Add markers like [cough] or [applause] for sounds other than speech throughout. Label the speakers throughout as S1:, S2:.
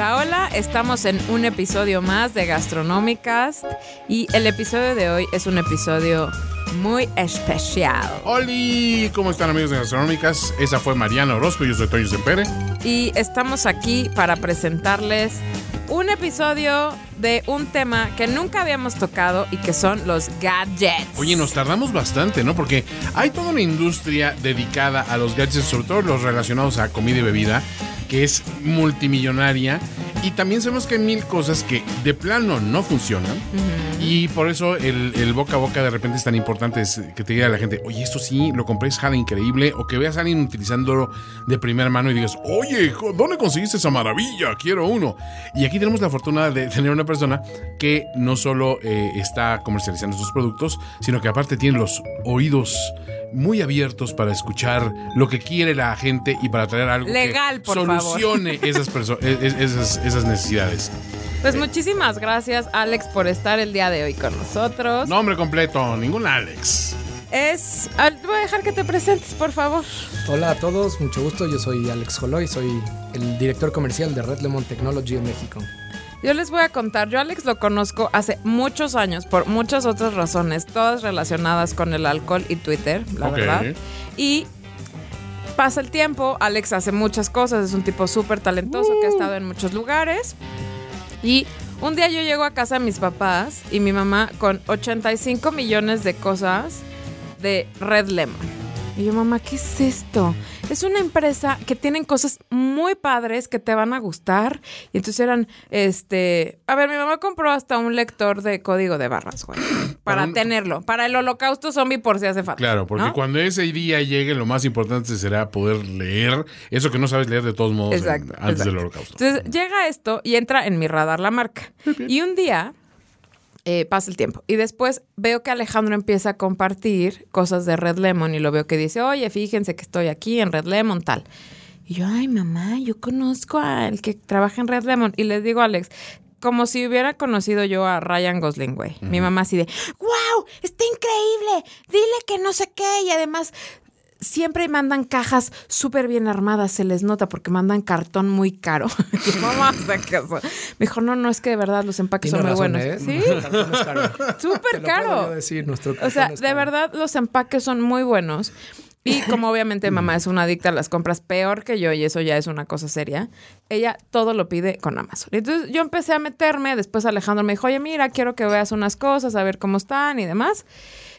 S1: Hola, hola, estamos en un episodio más de Gastronómicas y el episodio de hoy es un episodio muy especial.
S2: Hola, ¿cómo están amigos de Gastronómicas? Esa fue Mariana Orozco, yo soy Toño Sempere.
S1: Y estamos aquí para presentarles un episodio de un tema que nunca habíamos tocado y que son los gadgets.
S2: Oye, nos tardamos bastante, ¿no? Porque hay toda una industria dedicada a los gadgets, sobre todo los relacionados a comida y bebida, que es multimillonaria. Y también sabemos que hay mil cosas que de plano no funcionan. Y por eso el, el boca a boca de repente es tan importante es que te diga la gente, oye, esto sí, lo compré, es jala increíble. O que veas a alguien utilizándolo de primera mano y digas, oye, ¿dónde conseguiste esa maravilla? Quiero uno. Y aquí tenemos la fortuna de tener una persona que no solo eh, está comercializando sus productos, sino que aparte tiene los oídos muy abiertos para escuchar lo que quiere la gente y para traer algo
S1: Legal,
S2: que
S1: por
S2: solucione [laughs] esas, e- e- esas, esas necesidades.
S1: Pues muchísimas gracias Alex por estar el día de hoy con nosotros.
S2: Nombre completo, ningún Alex.
S1: Es... Voy a dejar que te presentes, por favor.
S3: Hola a todos, mucho gusto. Yo soy Alex Joloy, soy el director comercial de Red Lemon Technology en México.
S1: Yo les voy a contar, yo Alex lo conozco hace muchos años por muchas otras razones, todas relacionadas con el alcohol y Twitter, la verdad. Y pasa el tiempo, Alex hace muchas cosas, es un tipo súper talentoso que ha estado en muchos lugares. Y un día yo llego a casa de mis papás y mi mamá con 85 millones de cosas de Red Lemon. Y yo, mamá, ¿qué es esto? Es una empresa que tienen cosas muy padres que te van a gustar. Y entonces eran, este... A ver, mi mamá compró hasta un lector de código de barras, güey. [clears throat] Para
S2: un-
S1: tenerlo. Para el holocausto zombie por si hace falta.
S2: Claro, porque
S1: ¿no?
S2: cuando ese día llegue, lo más importante será poder leer eso que no sabes leer de todos modos en-
S1: Exacto,
S2: antes
S1: exacto.
S2: del holocausto.
S1: Entonces llega esto y entra en mi radar la marca. Y un día eh, pasa el tiempo. Y después veo que Alejandro empieza a compartir cosas de Red Lemon y lo veo que dice, oye, fíjense que estoy aquí en Red Lemon, tal. Y yo, ay, mamá, yo conozco al que trabaja en Red Lemon. Y les digo a Alex, como si hubiera conocido yo a Ryan Gosling, güey. Mi mamá así de, wow, está increíble, dile que no sé qué. Y además, siempre mandan cajas súper bien armadas, se les nota porque mandan cartón muy caro. Y mamá, hace caso. Me dijo, no, no, es que de verdad los empaques
S3: Tiene
S1: son muy buenos.
S3: ¿eh?
S1: Sí, [laughs] súper caro.
S3: decir,
S1: O sea, de verdad los empaques son muy buenos. Y como obviamente [laughs] mamá es una adicta a las compras peor que yo y eso ya es una cosa seria, ella todo lo pide con Amazon. Entonces yo empecé a meterme, después Alejandro me dijo, oye, mira, quiero que veas unas cosas, a ver cómo están y demás.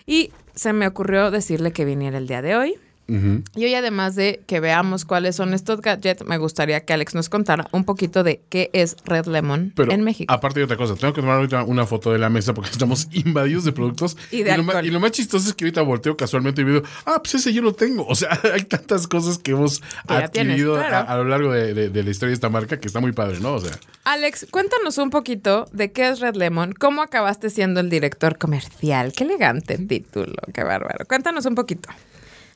S1: Y se me ocurrió decirle que viniera el día de hoy. Y hoy, además de que veamos cuáles son estos gadgets, me gustaría que Alex nos contara un poquito de qué es Red Lemon
S2: Pero
S1: en México.
S2: aparte de otra cosa, tengo que tomar ahorita una foto de la mesa porque [laughs] estamos invadidos de productos.
S1: Y de
S2: lo, y más chistoso es que ahorita volteo casualmente y veo, ah, pues ese yo lo tengo. O sea, [laughs] hay tantas cosas que hemos
S1: Que ya tienes,
S2: adquirido
S1: claro.
S2: a, a lo largo de, de- de la historia de esta marca que está muy padre, ¿no? O sea,
S1: Alex, cuéntanos un poquito de qué es Red Lemon, cómo acabaste siendo el director comercial. Qué elegante título, qué bárbaro. Cuéntanos un poquito.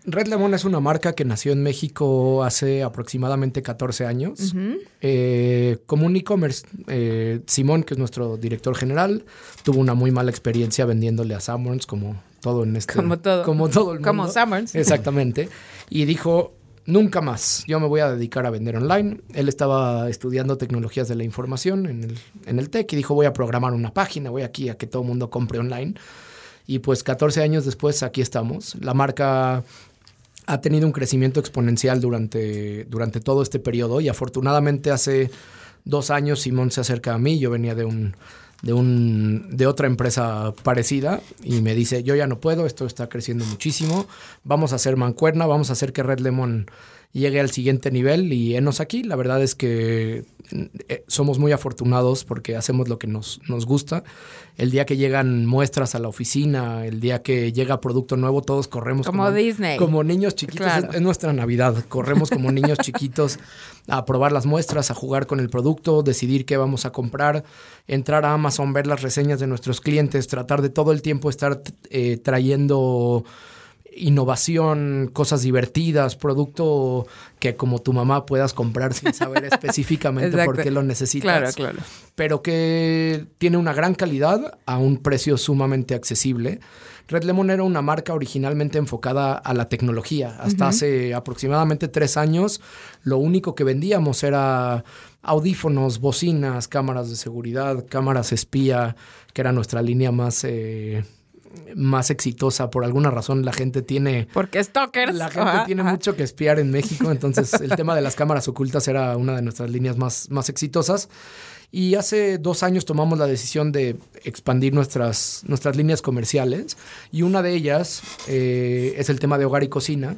S3: Red Lemon es una marca que nació en México hace aproximadamente 14 años. Eh, como un e-commerce, eh, Simón, que es nuestro director general, tuvo una muy mala experiencia vendiéndole a Summers, como todo en este...
S1: Como todo.
S3: Como todo el mundo.
S1: Como Summers. [laughs]
S3: Exactamente. Y dijo, nunca más, yo me voy a dedicar a vender online. Él estaba estudiando tecnologías de la información en el, en el TEC y dijo, voy a programar una página, voy aquí a que todo el mundo compre online. Y pues 14 años después aquí estamos. La marca ha tenido un crecimiento exponencial durante, durante todo este periodo y afortunadamente hace dos años Simón se acerca a mí, yo venía de un de un de otra empresa parecida y me dice, "Yo ya no puedo, esto está creciendo muchísimo, vamos a hacer mancuerna, vamos a hacer que Red Lemon llegue al siguiente nivel y enos aquí. La verdad es que eh, somos muy afortunados porque hacemos lo que nos, nos gusta. El día que llegan muestras a la oficina, el día que llega producto nuevo, todos corremos
S1: Como Disney.
S3: Como niños chiquitos.
S1: Claro.
S3: Es, es nuestra Navidad. Corremos como niños [laughs] chiquitos a probar las muestras, a jugar con el producto, decidir qué vamos a comprar, entrar a Amazon, ver las reseñas de nuestros clientes, tratar de todo el tiempo estar eh, trayendo innovación, cosas divertidas, producto que como tu mamá puedas comprar sin saber [laughs] específicamente por qué lo necesitas
S1: Claro, claro.
S3: pero que tiene una gran calidad a un precio sumamente accesible. Red Lemon era una marca originalmente enfocada a la tecnología. Hasta hace aproximadamente tres años, lo único que vendíamos era audífonos, bocinas, cámaras de seguridad, cámaras espía, que era nuestra línea más, eh, más exitosa. Por alguna razón, la gente tiene
S1: Porque stalkers.
S3: la gente
S1: Ajá,
S3: tiene
S1: ajá.
S3: mucho que espiar en México, [laughs] entonces el tema de las cámaras ocultas era una de nuestras líneas más, más exitosas. Y hace dos años tomamos la decisión de expandir nuestras, nuestras líneas comerciales y una de ellas eh, es el tema de hogar y cocina.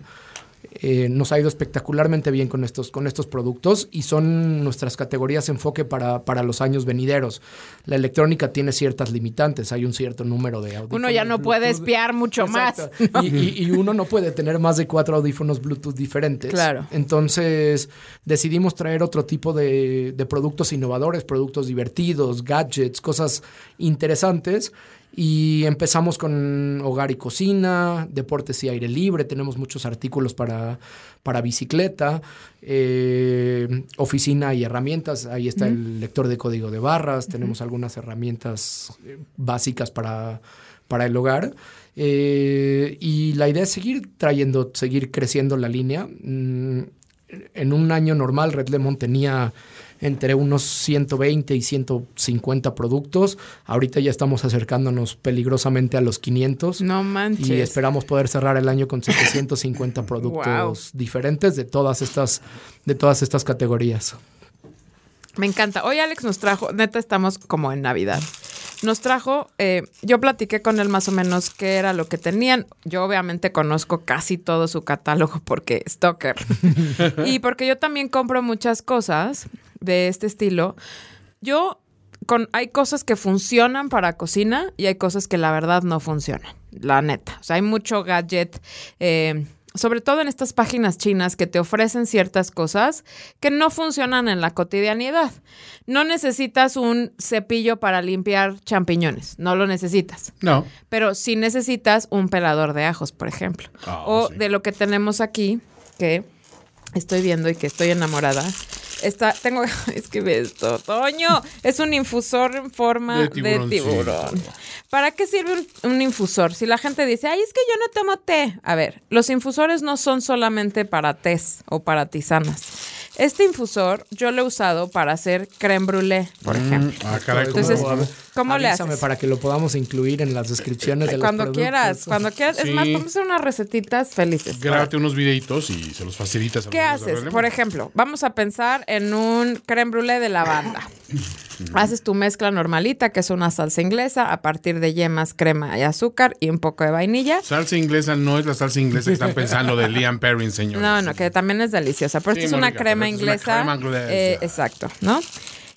S3: Eh, nos ha ido espectacularmente bien con estos, con estos productos y son nuestras categorías de enfoque para, para los años venideros. La electrónica tiene ciertas limitantes, hay un cierto número de audífonos.
S1: Uno ya no puede espiar mucho
S3: Exacto.
S1: más.
S3: Y, y- y uno no puede tener más de cuatro audífonos Bluetooth diferentes.
S1: Claro.
S3: Entonces decidimos traer otro tipo de, de productos innovadores, productos divertidos, gadgets, cosas interesantes. Y empezamos con hogar y cocina, deportes y aire libre. Tenemos muchos artículos para, para bicicleta, eh, oficina y herramientas. Ahí está el lector de código de barras. Tenemos algunas herramientas eh, básicas para, para el hogar. Eh, y la idea es seguir trayendo, seguir creciendo la línea. Mm, en un año normal, Red Lemon tenía entre unos 120 y 150 productos. Ahorita ya estamos acercándonos peligrosamente a los 500.
S1: No manches.
S3: Y esperamos poder cerrar el año con 750 [laughs] productos diferentes de todas estas, de todas estas categorías.
S1: Me encanta. Hoy Alex nos trajo, neta estamos como en Navidad. Nos trajo, eh, yo platiqué con él más o menos qué era lo que tenían. Yo obviamente conozco casi todo su catálogo porque Stalker. [laughs] y porque yo también compro muchas cosas de este estilo. Yo, con, hay cosas que funcionan para cocina y hay cosas que la verdad no funcionan. La neta. O sea, hay mucho gadget. eh, sobre todo en estas páginas chinas que te ofrecen ciertas cosas que no funcionan en la cotidianidad. No necesitas un cepillo para limpiar champiñones, no lo necesitas.
S2: No.
S1: Pero sí necesitas un pelador de ajos, por ejemplo.
S2: Ah,
S1: o
S2: sí.
S1: de lo que tenemos aquí, que estoy viendo y que estoy enamorada. Está, tengo, es que [laughs] ve esto, Toño, es un infusor en forma
S2: De
S1: de
S2: tiburón.
S1: ¿Para qué sirve un, un infusor? Si la gente dice, ay, es que yo no tomo té. A ver, los infusores no son solamente para tés o para tisanas. Este infusor yo lo he usado para hacer creme brûlée, por ejemplo.
S2: Ah, caray, ¿cómo?
S1: Entonces,
S2: A ver.
S1: ¿cómo le haces?
S3: para que lo podamos incluir en las descripciones de
S1: Cuando quieras, cuando quieras. Es
S2: Sí.
S1: más, vamos a hacer unas recetitas felices.
S2: Grábate unos videitos y se los facilitas. a
S1: ¿Qué haces? Por ejemplo, vamos a pensar en un creme brûlée de lavanda. Haces tu mezcla normalita, que es una salsa inglesa, a partir de yemas, crema y azúcar y un poco de vainilla.
S2: Salsa inglesa no es la salsa inglesa que están pensando de [laughs] Liam Perrin, señor.
S1: No, no, que también es deliciosa. Pero
S2: Sí,
S1: esta es una crema
S2: esta es una
S1: inglesa.
S2: crema inglesa.
S1: eh, exacto, ¿no?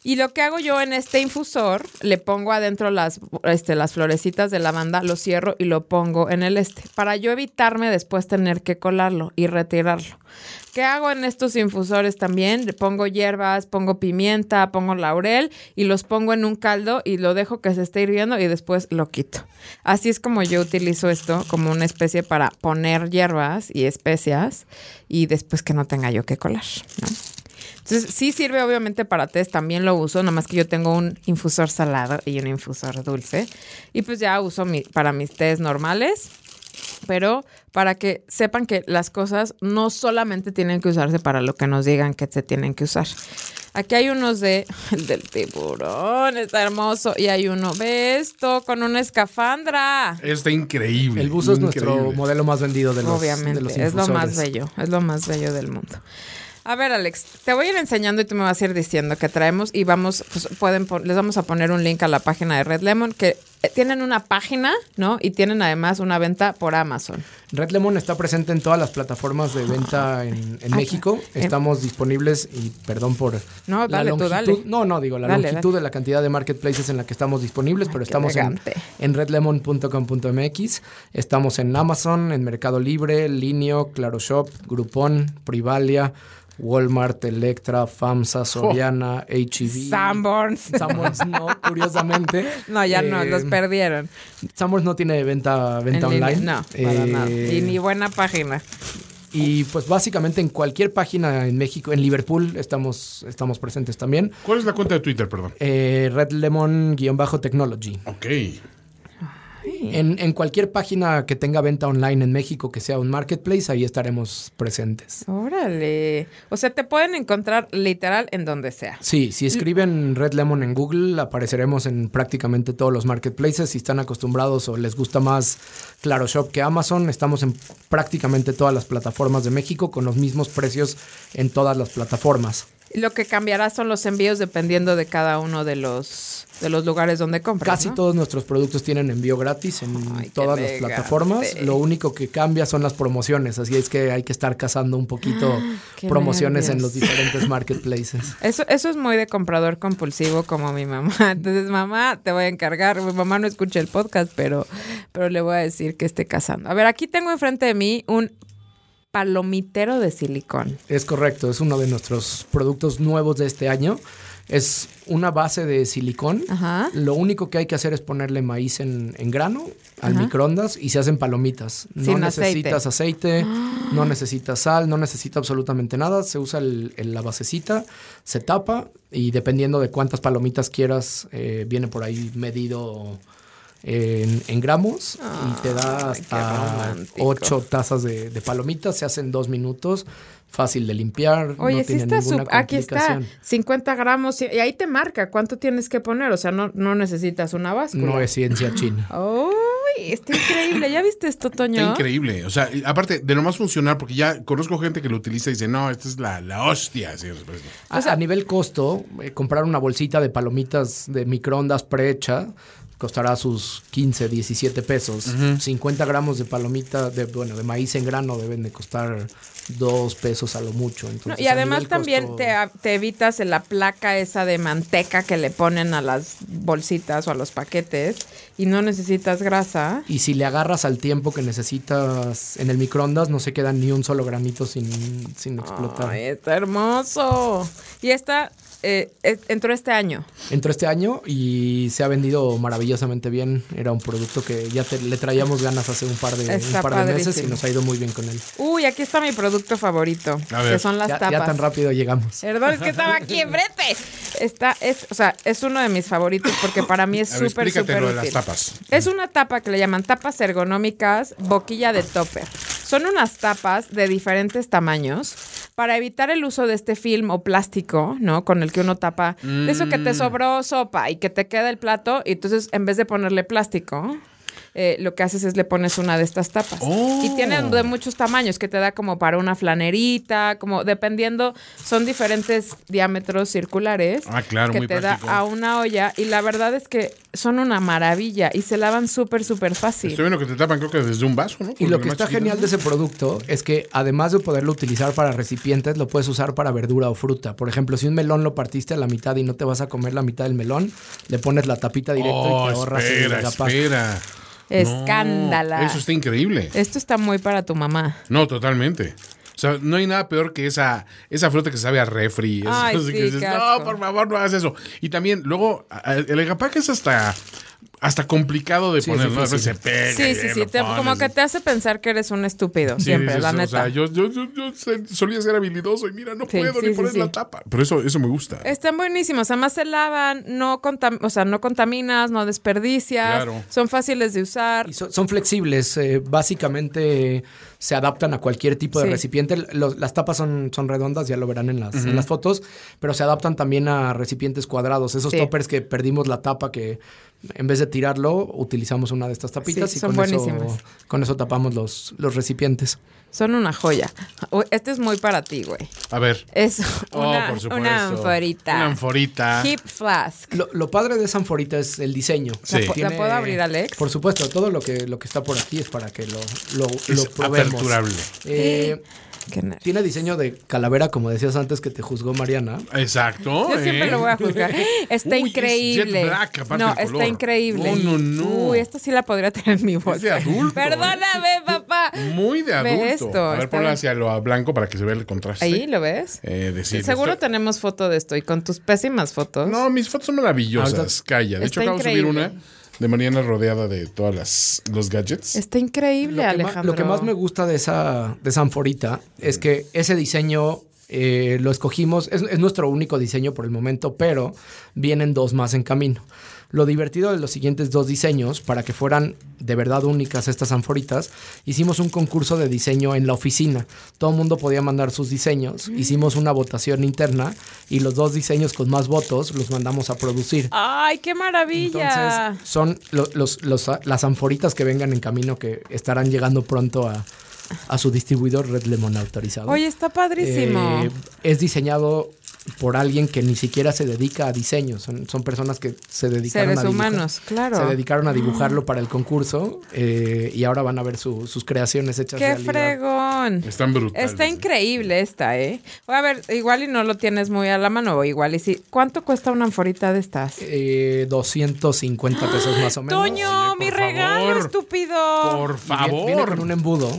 S1: Y lo que hago yo en este infusor, le pongo adentro las, este, las florecitas de lavanda, lo cierro y lo pongo en el este, para yo evitarme después tener que colarlo y retirarlo. ¿Qué hago en estos infusores también? Le pongo hierbas, pongo pimienta, pongo laurel y los pongo en un caldo y lo dejo que se esté hirviendo y después lo quito. Así es como yo utilizo esto como una especie para poner hierbas y especias y después que no tenga yo que colar. ¿no? Entonces, sí sirve obviamente para test, también lo uso, nomás que yo tengo un infusor salado y un infusor dulce. Y pues ya uso mi- para mis test normales, pero para que sepan que las cosas no solamente tienen que usarse para lo que nos digan que se tienen que usar. Aquí hay unos de [laughs] el del tiburón, está hermoso, y hay uno, ve esto, con una escafandra.
S2: Está increíble.
S3: El buzo es nuestro modelo más vendido de los,
S1: Obviamente,
S3: de los
S1: es lo más bello, es lo más bello del mundo. A ver, Alex, te voy a ir enseñando y tú me vas a ir diciendo que traemos y vamos, pues pueden, les vamos a poner un link a la página de Red Lemon que tienen una página, ¿no? Y tienen además una venta por Amazon.
S3: Red Lemon está presente en todas las plataformas de venta en, en México. Estamos disponibles y perdón por
S1: No,
S3: la
S1: tú,
S3: longitud.
S1: dale.
S3: No, no, digo la
S1: Dale,
S3: longitud
S1: dale.
S3: de la cantidad de marketplaces en la que estamos disponibles, pero estamos en,
S1: elegante.
S3: en redlemon.com.mx, estamos en Amazon, en Mercado Libre, Linio, Claro Shop, Groupon, Privalia, Walmart, Electra, FAMSA, Soriana, H-E-B.
S1: Sanborns.
S3: Sanborns no, curiosamente. [laughs]
S1: No, ya no,
S3: Eh,
S1: los perdieron.
S3: Sanborns no tiene venta, venta
S1: En línea.
S3: online.
S1: No, para
S3: Eh,
S1: nada. Y ni buena página.
S3: y pues básicamente en cualquier página en México, en Liverpool estamos, estamos presentes también.
S2: ¿Cuál es la cuenta de Twitter, perdón?
S3: Eh, Red Lemon-Technology. En, en cualquier página que tenga venta online en México que sea un marketplace, ahí estaremos presentes.
S1: Órale. O sea, te pueden encontrar literal en donde sea.
S3: Sí, si escriben Red Lemon en Google, apareceremos en prácticamente todos los marketplaces. Si están acostumbrados o les gusta más Claro Shop que Amazon, estamos en prácticamente todas las plataformas de México con los mismos precios en todas las plataformas.
S1: Lo que cambiará son los envíos dependiendo de cada uno de los, de los lugares donde compras.
S3: Casi
S1: ¿no?
S3: todos nuestros productos tienen envío gratis en
S1: Ay,
S3: todas las
S1: elegante.
S3: plataformas. Lo único que cambia son las promociones, así es que hay que estar cazando un poquito [gasps] [gasps] promociones en los diferentes marketplaces. [laughs]
S1: Eso, eso es muy de comprador compulsivo como mi mamá. [laughs] Entonces, mamá, te voy a encargar. Mi mamá no escucha el podcast, pero, pero le voy a decir que esté cazando. A ver, aquí tengo enfrente de mí un palomitero de silicón.
S3: Es correcto, es uno de nuestros productos nuevos de este año. Es una base de silicón.
S1: Ajá.
S3: Lo único que hay que hacer es ponerle maíz en, en grano al
S1: Ajá.
S3: microondas y se hacen palomitas. No
S1: Sin
S3: necesitas aceite, [gasps] no necesitas sal, no necesita absolutamente nada. Se usa el- el- la basecita, se tapa y dependiendo de cuántas palomitas quieras, eh, viene por ahí medido en, en gramos y te da hasta ocho tazas de, de palomitas. Se hacen dos minutos, fácil de limpiar.
S1: Oye,
S3: no
S1: sí
S3: tiene
S1: está
S3: ninguna
S1: sup- Aquí está,
S3: complicación.
S1: 50 gramos. Y y ahí te marca cuánto tienes que poner. O sea, no, no necesitas una báscula.
S3: No es ciencia china. [gasps]
S1: ¡Uy! Está increíble. ¿Ya viste esto, Toño?
S2: Está increíble. O sea, aparte de lo más funcional, porque ya conozco gente que lo utiliza y dice, no, esta es la, la hostia. Sí,
S3: A,
S1: O sea-
S3: a nivel costo, eh, comprar una bolsita de palomitas de microondas prehecha costará sus 15, 17 pesos. 50 gramos de palomita, de, bueno, de maíz en grano deben de costar 2 pesos a lo mucho.
S1: No, y además también
S3: costo-
S1: te, te evitas la placa esa de manteca que le ponen a las bolsitas o a los paquetes y no necesitas grasa.
S3: Y si le agarras al tiempo que necesitas en el microondas, no se queda ni un solo granito sin, sin explotar.
S1: Ay, está hermoso. Y esta eh, entró este año.
S3: Entró este año y se ha vendido maravillosamente bien. Era un producto que ya te- le traíamos ganas hace un par de, un par de meses y nos ha ido muy bien con él.
S1: Uy, aquí está mi producto favorito,
S2: A ver.
S1: que son las
S3: ya,
S1: tapas.
S3: ya tan rápido llegamos.
S1: Perdón, es que estaba aquí [laughs] enfrente. Está, es, o sea, es uno de mis favoritos porque para mí es súper,
S2: explícate
S1: súper
S2: lo de las
S1: útil.
S2: tapas.
S1: Es una tapa que le llaman tapas ergonómicas boquilla de topper. Son unas tapas de diferentes tamaños para evitar el uso de este film o plástico, ¿no? Con el que uno tapa de eso que
S2: Mm.
S1: te sobró sopa y que te queda el plato y entonces en vez de ponerle plástico, eh, lo que haces es le pones una de estas tapas.
S2: Oh.
S1: Y tienen de muchos tamaños, que te da como para una flanerita, como dependiendo, son diferentes diámetros circulares.
S2: Ah, claro,
S1: que
S2: muy
S1: te
S2: práctico.
S1: da a una olla. Y la verdad es que son una maravilla y se lavan súper, súper fácil.
S2: Estoy viendo que te tapan creo que desde un vaso, ¿no?
S3: Y lo que está
S2: chiquito.
S3: genial de ese producto es que además de poderlo utilizar para recipientes, lo puedes usar para verdura o fruta. Por ejemplo, si un melón lo partiste a la mitad y no te vas a comer la mitad del melón, le pones la tapita directo
S2: Oh,
S3: y te ahorras el
S2: espera.
S1: Escándala.
S2: No, eso está increíble.
S1: Esto está muy para tu mamá.
S2: No, totalmente. O sea, no hay nada peor que esa, esa fruta que sabe a refri.
S1: Ay, sí,
S2: que dices, no,
S1: asco".
S2: por favor, no hagas eso. Y también, luego, el egapac es hasta, hasta complicado de
S3: Sí,
S2: poner, ¿no? Se pega.
S1: Sí, sí, sí. te- como que te hace pensar que eres un estúpido.
S2: Sí,
S1: siempre,
S2: dices,
S1: la
S2: O
S1: neta.
S2: sea, yo, yo, yo, yo solía ser habilidoso y mira, no
S1: Sí,
S2: puedo
S1: sí,
S2: ni
S1: sí,
S2: poner
S1: sí.
S2: la tapa. Pero eso, eso me gusta.
S1: Están buenísimos, además se lavan, no, contam- o sea, no contaminas, no desperdicias,
S2: Claro.
S1: son fáciles de usar.
S3: Y so- son flexibles, eh, básicamente se adaptan a cualquier tipo de
S1: Sí.
S3: recipiente. Los- las tapas son, son redondas, ya lo verán en las, en las fotos, pero se adaptan también a recipientes cuadrados. Esos
S1: Sí.
S3: toppers que perdimos la tapa que En vez de tirarlo, utilizamos una de estas tapitas
S1: Sí,
S3: y
S1: son
S3: con eso, con eso tapamos los, los recipientes.
S1: Son una joya. Este es muy para ti, güey.
S2: A ver.
S1: Es
S2: Oh,
S1: una,
S2: por supuesto.
S1: una anforita.
S2: Una anforita.
S1: Hip flask.
S3: Lo, lo padre de esa anforita es el diseño.
S2: Sí.
S1: ¿La, puedo abrir, Alex?
S3: Por supuesto, todo lo que, lo que está por aquí es para que lo, lo,
S2: Es
S3: lo probemos.
S2: aperturable.
S3: Eh,
S1: Qué nervios.
S3: tiene diseño de calavera, como decías antes que te juzgó Mariana.
S2: Exacto.
S1: Yo siempre
S2: ¿eh?
S1: lo voy a juzgar. [laughs] Está
S2: Uy, es
S1: increíble.
S2: jet black, aparte
S1: no,
S2: el
S1: está increíble.
S2: No, no, no.
S1: Uy, esta sí la podría tener en mi bolsa.
S2: de adulto, ¿eh?
S1: Perdóname, papá.
S2: Muy de adulto.
S1: Ve esto,
S2: a ver, ponlo
S1: bien.
S2: hacia lo blanco para que se vea el contraste.
S1: Ahí, ¿lo ves?
S2: Eh, decir,
S1: Seguro
S2: esto-
S1: tenemos foto de esto y con tus pésimas fotos.
S2: No, mis fotos son maravillosas. Calla. De hecho, acabo de subir
S1: increíble.
S2: una de Mariana rodeada de todas las los gadgets.
S1: Está increíble,
S3: Lo
S1: Alejandro.
S3: lo que más me gusta de esa, de esa anforita es que ese diseño eh, lo escogimos, es, es nuestro único diseño por el momento, pero vienen dos más en camino. Lo divertido de los siguientes dos diseños, para que fueran de verdad únicas estas anforitas, hicimos un concurso de diseño en la oficina. Todo el mundo podía mandar sus diseños. Hicimos una votación interna y los dos diseños con más votos los mandamos a producir.
S1: ¡Ay, qué maravilla!
S3: Entonces, son lo- los, los- las anforitas que vengan en camino que estarán llegando pronto a, a su distribuidor Red Lemon autorizado.
S1: Oye, está padrísimo.
S3: Eh, es diseñado por alguien que ni siquiera se dedica a diseño. Son, son personas que se dedicaron
S1: Seres
S3: a dibujar-
S1: humanos, claro.
S3: Se dedicaron a dibujarlo para el concurso eh, y ahora van a ver su- sus creaciones hechas
S1: ¡Qué
S3: realidad.
S1: fregón!
S2: Están brutales.
S1: Está increíble esta, ¿eh? A ver, igual y no lo tienes muy a la mano, o igual y sí. ¿Cuánto cuesta una anforita de estas?
S3: Eh, 250 pesos más o menos.
S1: ¡Toño,
S2: Oye,
S1: mi regalo, estúpido!
S2: Por
S3: Viene-
S2: favor.
S3: Viene con un embudo.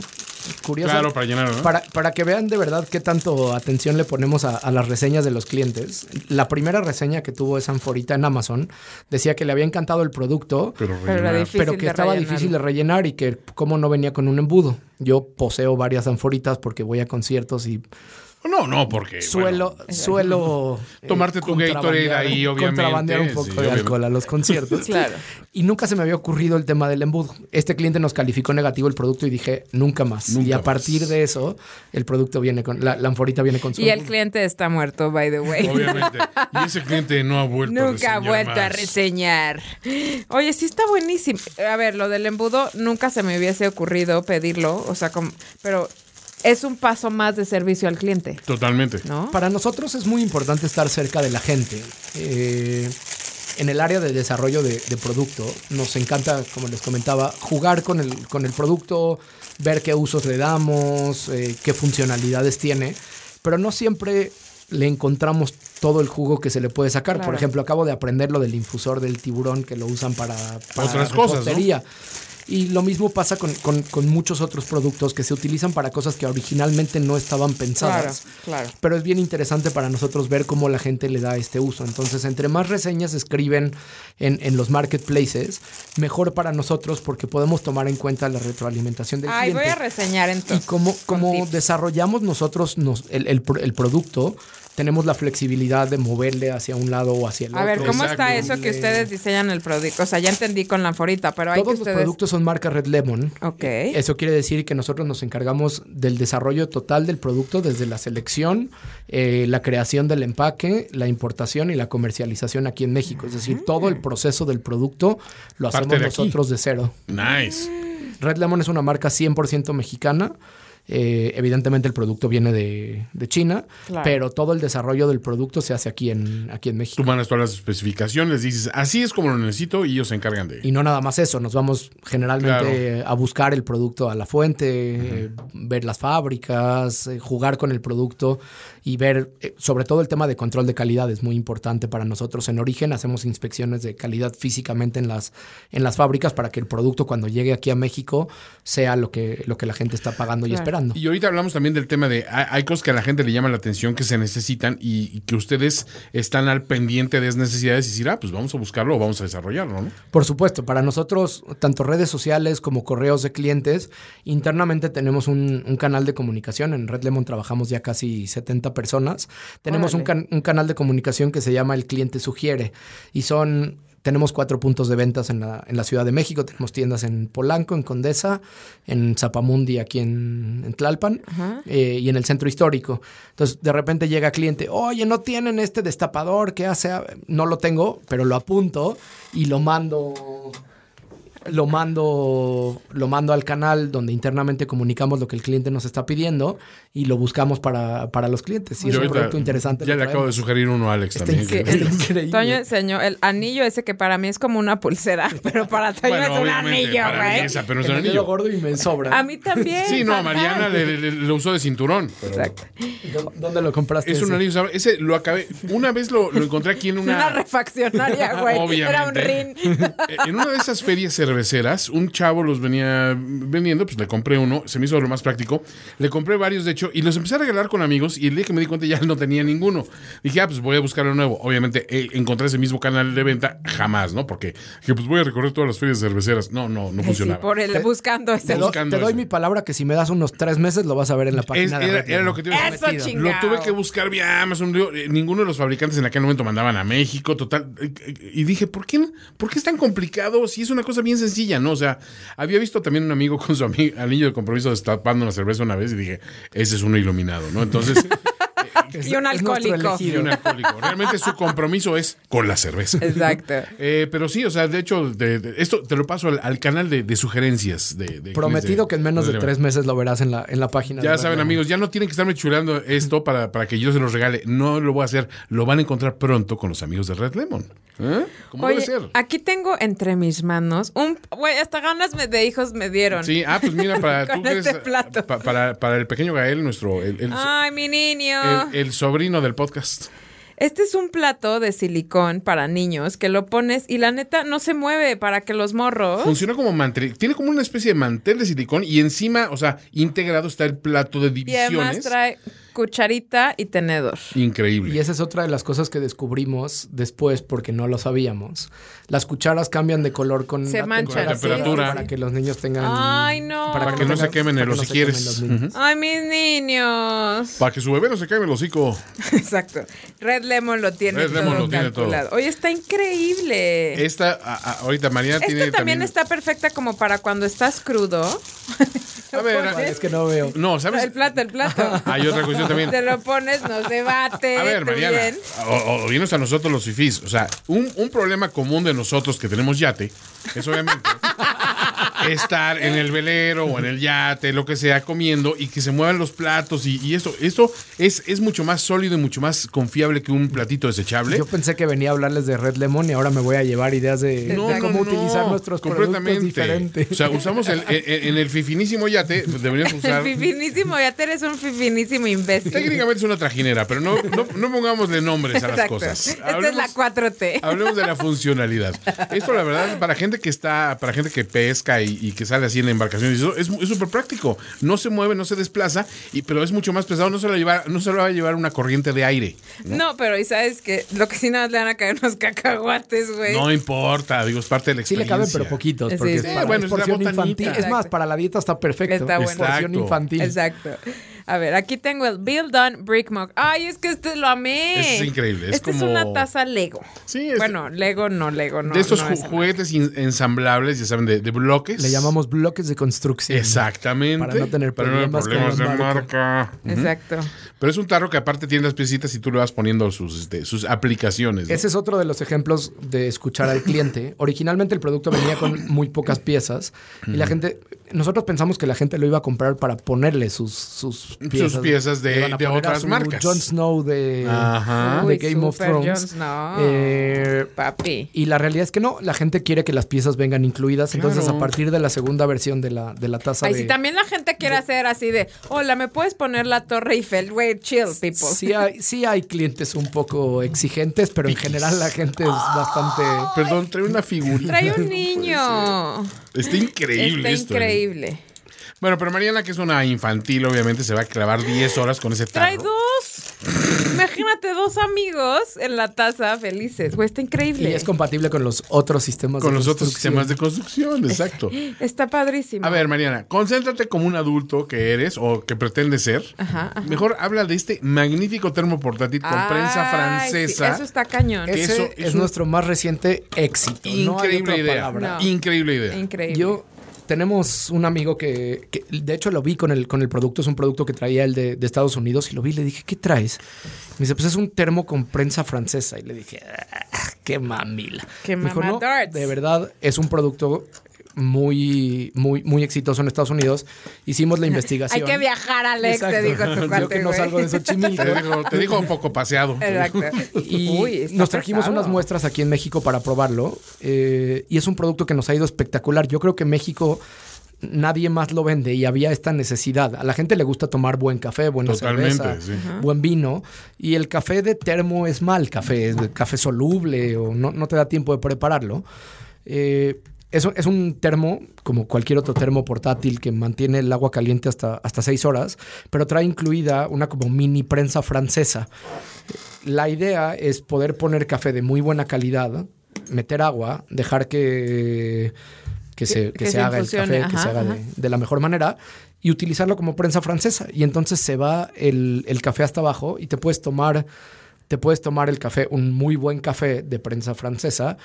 S3: Curioso.
S2: Claro, para llenar, ¿no?
S3: Para, para que vean de verdad qué tanto atención le ponemos a, a las reseñas de los clientes. La primera reseña que tuvo esa anforita en Amazon decía que le había encantado el producto,
S2: Pero,
S1: Pero
S3: que estaba
S1: rellenar.
S3: difícil de rellenar y que cómo no venía con un embudo. Yo poseo varias anforitas porque voy a conciertos y
S2: No, no, porque.
S3: suelo,
S2: bueno,
S3: suelo [laughs] eh, [laughs]
S2: Tomarte tu Gatorade
S3: contrabandear-
S2: ahí, obviamente,
S3: contrabandear un poco
S2: sí,
S3: de
S2: obviamente.
S3: alcohol a los conciertos. [laughs]
S1: Claro.
S3: Y nunca se me había ocurrido el tema del embudo. Este cliente nos calificó negativo el producto y dije, nunca más.
S2: Nunca
S3: y a
S2: más.
S3: partir de eso, el producto viene con, la, la anforita viene con su
S1: Y el cliente está muerto, by the way.
S2: obviamente. Y ese cliente no ha vuelto a
S1: Nunca ha vuelto a reseñar. Oye, sí está buenísimo. A ver, lo del embudo nunca se me hubiese ocurrido pedirlo, o sea, como, pero es un paso más de servicio al cliente,
S2: Totalmente.
S1: ¿no?
S3: Para nosotros es muy importante estar cerca de la gente. Eh, en el área de desarrollo de, de producto, nos encanta, como les comentaba, jugar con el, con el producto, ver qué usos le damos, eh, qué funcionalidades tiene, pero no siempre le encontramos todo el jugo que se le puede sacar. Por ejemplo, acabo de aprender lo del infusor del tiburón que lo usan para, para
S2: Otras cosas, ¿no?
S3: Y lo mismo pasa con, con- con muchos otros productos que se utilizan para cosas que originalmente no estaban pensadas.
S1: Claro, claro.
S3: Pero es bien interesante para nosotros ver cómo la gente le da este uso. Entonces, entre más reseñas se escriben en, en los marketplaces, mejor para nosotros porque podemos tomar en cuenta la retroalimentación del
S1: Ay, voy
S3: cliente.
S1: a reseñar
S3: y
S1: entonces. con
S3: como
S1: tips.
S3: desarrollamos nosotros nos- el, el producto, tenemos la flexibilidad de moverle hacia un lado o hacia el
S1: A
S3: otro.
S1: ver, ¿cómo está eso que ustedes diseñan el producto? O sea, ya entendí con la anforita, pero hay
S3: Todos
S1: que
S3: los
S1: ustedes...
S3: productos son marca Red Lemon.
S1: Ok.
S3: Eso quiere decir que nosotros nos encargamos del desarrollo total del producto, desde la selección, eh, la creación del empaque, la importación y la comercialización aquí en México. Es decir, todo el proceso del producto lo
S2: Parte
S3: hacemos
S2: de aquí.
S3: nosotros de cero.
S2: Nice.
S3: Red Lemon es una marca 100% mexicana. Eh, evidentemente el producto viene de, de China,
S1: Claro.
S3: pero todo el desarrollo del producto se hace aquí en, aquí en México.
S2: Tú mandas todas las especificaciones, dices, así es como lo necesito y ellos se encargan de.
S3: Y no nada más eso, nos vamos generalmente a buscar el producto a la fuente, eh, ver las fábricas, eh, jugar con el producto y ver, eh, sobre todo el tema de control de calidad es muy importante para nosotros. En origen hacemos inspecciones de calidad físicamente en las, en las fábricas para que el producto cuando llegue aquí a México sea lo que, lo que la gente está pagando y
S1: Claro.
S3: Esperando.
S2: Y ahorita hablamos también del tema de hay, hay cosas que a la gente le llaman la atención, que se necesitan y, y que ustedes están al pendiente de esas necesidades y decir, ah, pues vamos a buscarlo o vamos a desarrollarlo, ¿no?
S3: Por supuesto, para nosotros, tanto redes sociales como correos de clientes, internamente tenemos un, un canal de comunicación. En Red Lemon trabajamos ya casi 70 personas. Tenemos un,
S1: Órale.
S3: can- un canal de comunicación que se llama El Cliente Sugiere y son tenemos cuatro puntos de ventas en la, en la Ciudad de México. Tenemos tiendas en Polanco, en Condesa, en Zapamundi, aquí en, en Tlalpan, eh, y en el centro histórico. Entonces, de repente llega cliente, oye, no tienen este destapador, ¿qué hace? No lo tengo, pero lo apunto y lo mando lo mando, lo mando al canal donde internamente comunicamos lo que el cliente nos está pidiendo y lo buscamos para, para los clientes. Sí, es un proyecto interesante.
S2: Ya le acabo de sugerir uno a Alex también.
S1: Toño enseñó el anillo ese que para mí es como una pulsera, [laughs] pero para Toño es un anillo, güey.
S2: pero es un anillo.
S3: gordo y me sobra.
S1: A mí también.
S2: Sí, no, a Mariana le, lo usó de cinturón.
S1: Exacto.
S3: ¿Dónde lo compraste?
S2: Es un anillo, ese lo acabé, una vez lo, lo encontré aquí en [laughs] una...
S1: Una refaccionaria, güey. Obviamente. Era un rin. [laughs]
S2: En una de esas ferias cerveceras, un chavo los venía vendiendo, pues le compré uno, se me hizo lo más práctico. Le compré varios, de hecho, y los empecé a regalar con amigos. Y el día que me di cuenta ya no tenía ninguno. Dije, ah, pues voy a buscar uno nuevo. Obviamente, eh, encontré ese mismo canal de venta, jamás, ¿no? Porque dije, pues voy a recorrer todas las ferias cerveceras. No, no, no funcionaba.
S1: por el buscando ese.
S3: Te, doy mi palabra que si me das unos tres meses lo vas a ver en la página.
S2: era, era, lo que te iba a
S1: decir.
S2: Lo tuve que buscar vía Amazon. Eh, ninguno de los fabricantes en aquel momento mandaban a México, total. Eh, y dije, ¿por qué, ¿por qué es tan complicado si es una cosa bien sencilla, no? O sea, había visto también un amigo con su amigo, anillo de compromiso destapando una cerveza una vez y dije, ese es uno iluminado, ¿no? Entonces... [laughs]
S1: y un alcohólico.
S2: Y un alcohólico. Realmente su compromiso es con la cerveza.
S1: Exacto. [laughs]
S2: Eh, pero sí, o sea, de hecho, de, esto te lo paso al, canal de, sugerencias. De,
S3: Prometido que en menos de, tres meses lo verás en la, en la página.
S2: Ya saben, amigos, ya no tienen que estarme chulando esto para, para que yo se los regale. No lo voy a hacer. Lo van a encontrar pronto con los amigos de Red Lemon. ¿Eh? ¿Cómo
S1: debe
S2: ser?
S1: Aquí tengo entre mis manos un. Güey, hasta ganas de hijos me dieron.
S2: Sí, ah, pues mira, para [laughs]
S1: tú este plato.
S2: para, para, el pequeño Gael, nuestro. El,
S1: Ay, mi niño.
S2: el sobrino del podcast.
S1: Este es un plato de silicón para niños que lo pones y la neta no se mueve para que los morros.
S2: Funciona como mantel. Tiene como una especie de mantel de silicón y encima, o sea, integrado está el plato de divisiones.
S1: Y además trae cucharita y tenedor.
S2: Increíble.
S3: Y esa es otra de las cosas que descubrimos después porque no lo sabíamos. Las cucharas cambian de color con,
S1: se
S2: la, temperatura
S3: para que los niños tengan
S1: Ay, no.
S2: Para, que, no se quemen el hocico.
S1: Ay, mis niños.
S2: Para que su bebé no se queme el hocico. [laughs]
S1: Exacto. Red Lemon lo tiene
S2: Red Lemon lo tiene todo.
S1: Oye, está increíble.
S2: Esta ahorita María tiene
S1: también, también está perfecta como para cuando estás crudo. [laughs]
S2: A ver,
S3: es que no veo.
S2: No, ¿sabes?
S1: El plato, el plato.
S2: Hay otra cuestión también.
S1: Te lo pones, nos debate.
S2: A ver, Mariana, o, o, a nosotros los fifís. O sea, un, un problema común de nosotros que tenemos yate es obviamente estar en el velero o en el yate, lo que sea, comiendo y que se muevan los platos y, y esto, esto es, es mucho más sólido y mucho más confiable que un platito desechable.
S3: Yo pensé que venía a hablarles de Red Lemon y ahora me voy a llevar ideas de, cómo utilizar nuestros completamente. productos diferentes.
S2: O sea, usamos el, en, el fifinísimo yate, pues deberíamos usar...
S1: El fifinísimo yate eres un fifinísimo imbécil.
S2: Técnicamente es una trajinera, pero no, no, no pongámosle nombres a las cosas.
S1: Esta es la 4T.
S2: Hablemos de la funcionalidad. Esto, la verdad, para gente que está, para gente que pesca y y, que sale así en la embarcación. Eso es súper práctico. No se mueve, no se desplaza, y, pero es mucho más pesado. No se, lo lleva, no se lo va a llevar una corriente de aire.
S1: No, pero y sabes que lo que sí nada le van a caer unos cacahuates, güey.
S2: No importa, digo, es parte de la experiencia.
S3: Sí le caben, pero poquitos, porque es, para, bueno, porción infantil. Es más, para la dieta está perfecto.
S1: Está
S3: bueno. Es porción infantil.
S1: Exacto. A ver, aquí tengo el Bill Done Brick Mug. Ay, es que este lo amé.
S2: Es increíble. Es
S1: este es una taza Lego.
S2: Sí,
S1: es Bueno, Lego no, Lego no.
S2: De estos juguetes ensamblables, ya saben, de, bloques.
S3: Le llamamos bloques de construcción.
S2: Exactamente.
S3: Para no tener problemas,
S2: de marca.
S1: Exacto.
S2: Pero es un tarro que aparte tiene las piecitas y tú le vas poniendo sus, este, sus aplicaciones.
S3: Ese es otro de los ejemplos de escuchar al cliente. Originalmente el producto venía con muy pocas piezas y la gente, nosotros pensamos que la gente lo iba a comprar para ponerle sus, sus
S2: piezas. Sus piezas de, de otras marcas.
S3: Jon Snow de, de Game of Thrones.
S1: Eh, Papi.
S3: Y la realidad es que no, la gente quiere que las piezas vengan incluidas. Entonces, a partir de la segunda versión de la, de la taza.
S1: Ay, si también la gente quiere hacer así de, hola, ¿me puedes poner la Torre Eiffel? Güey, chill, people.
S3: Sí hay, sí hay clientes un poco exigentes, pero en general la gente es bastante.
S2: Perdón, trae una figurita.
S1: Trae un [laughs] niño.
S2: Está increíble.
S1: Está ¿eh? increíble.
S2: Bueno, pero Mariana, que es una infantil, obviamente se va a clavar 10 horas con ese tarro.
S1: Trae dos. Imagínate dos amigos en la taza felices. Güey, está increíble.
S3: Y es compatible con los otros sistemas
S2: Con
S3: de
S2: los otros sistemas de construcción, exacto. [laughs]
S1: Está padrísimo.
S2: A ver, Mariana, concéntrate como un adulto que eres o que pretendes ser.
S1: Ajá, ajá.
S2: Mejor habla de este magnífico termo portátil con prensa
S1: sí,
S2: francesa.
S1: eso está cañón.
S3: Ese
S2: Eso
S3: es,
S2: es un-
S3: nuestro más reciente éxito. no hay
S2: Increíble
S3: otra
S2: idea.
S1: No.
S2: Increíble idea.
S1: Increíble.
S3: Yo tenemos un amigo que, que, de hecho lo vi con el, con el producto, es un producto que traía el de, de Estados Unidos y lo vi y le dije, ¿qué traes? Me dice, pues es un termo con prensa francesa. Y le dije, "Ah, qué mamila.
S1: Qué
S3: Me dijo, "No,
S1: mamadarts".
S3: de verdad es un producto muy, muy, muy exitoso en Estados Unidos. Hicimos la
S1: Hay
S3: investigación.
S1: que viajar, Alex, te dijo tu
S3: Yo
S1: cuate,
S3: que no
S1: güey.
S3: salgo de Xochimilco.
S2: Te dijo, te dijo un poco paseado.
S1: Exacto.
S3: Y
S1: Uy,
S3: nos trajimos
S1: pesado.
S3: unas muestras aquí en México para probarlo. eh, y es un producto que nos ha ido espectacular. Yo creo que México nadie más lo vende y había esta necesidad. A la gente le gusta tomar buen café, buena
S2: Totalmente,
S3: cerveza,
S2: sí.
S3: buen vino. Y el café de termo es mal café, es café soluble o no, no te da tiempo de prepararlo. Eh, es, un- es un termo, como cualquier otro termo portátil, que mantiene el agua caliente hasta, hasta seis horas, pero trae incluida una como mini prensa francesa. La idea es poder poner café de muy buena calidad, meter agua, dejar que, que, se, que
S1: que
S3: se
S1: se
S3: haga el café, que se haga de, de la mejor manera y utilizarlo como prensa francesa. Y entonces se va el, el café hasta abajo y te puedes tomar, te puedes tomar el café, un muy buen café de prensa francesa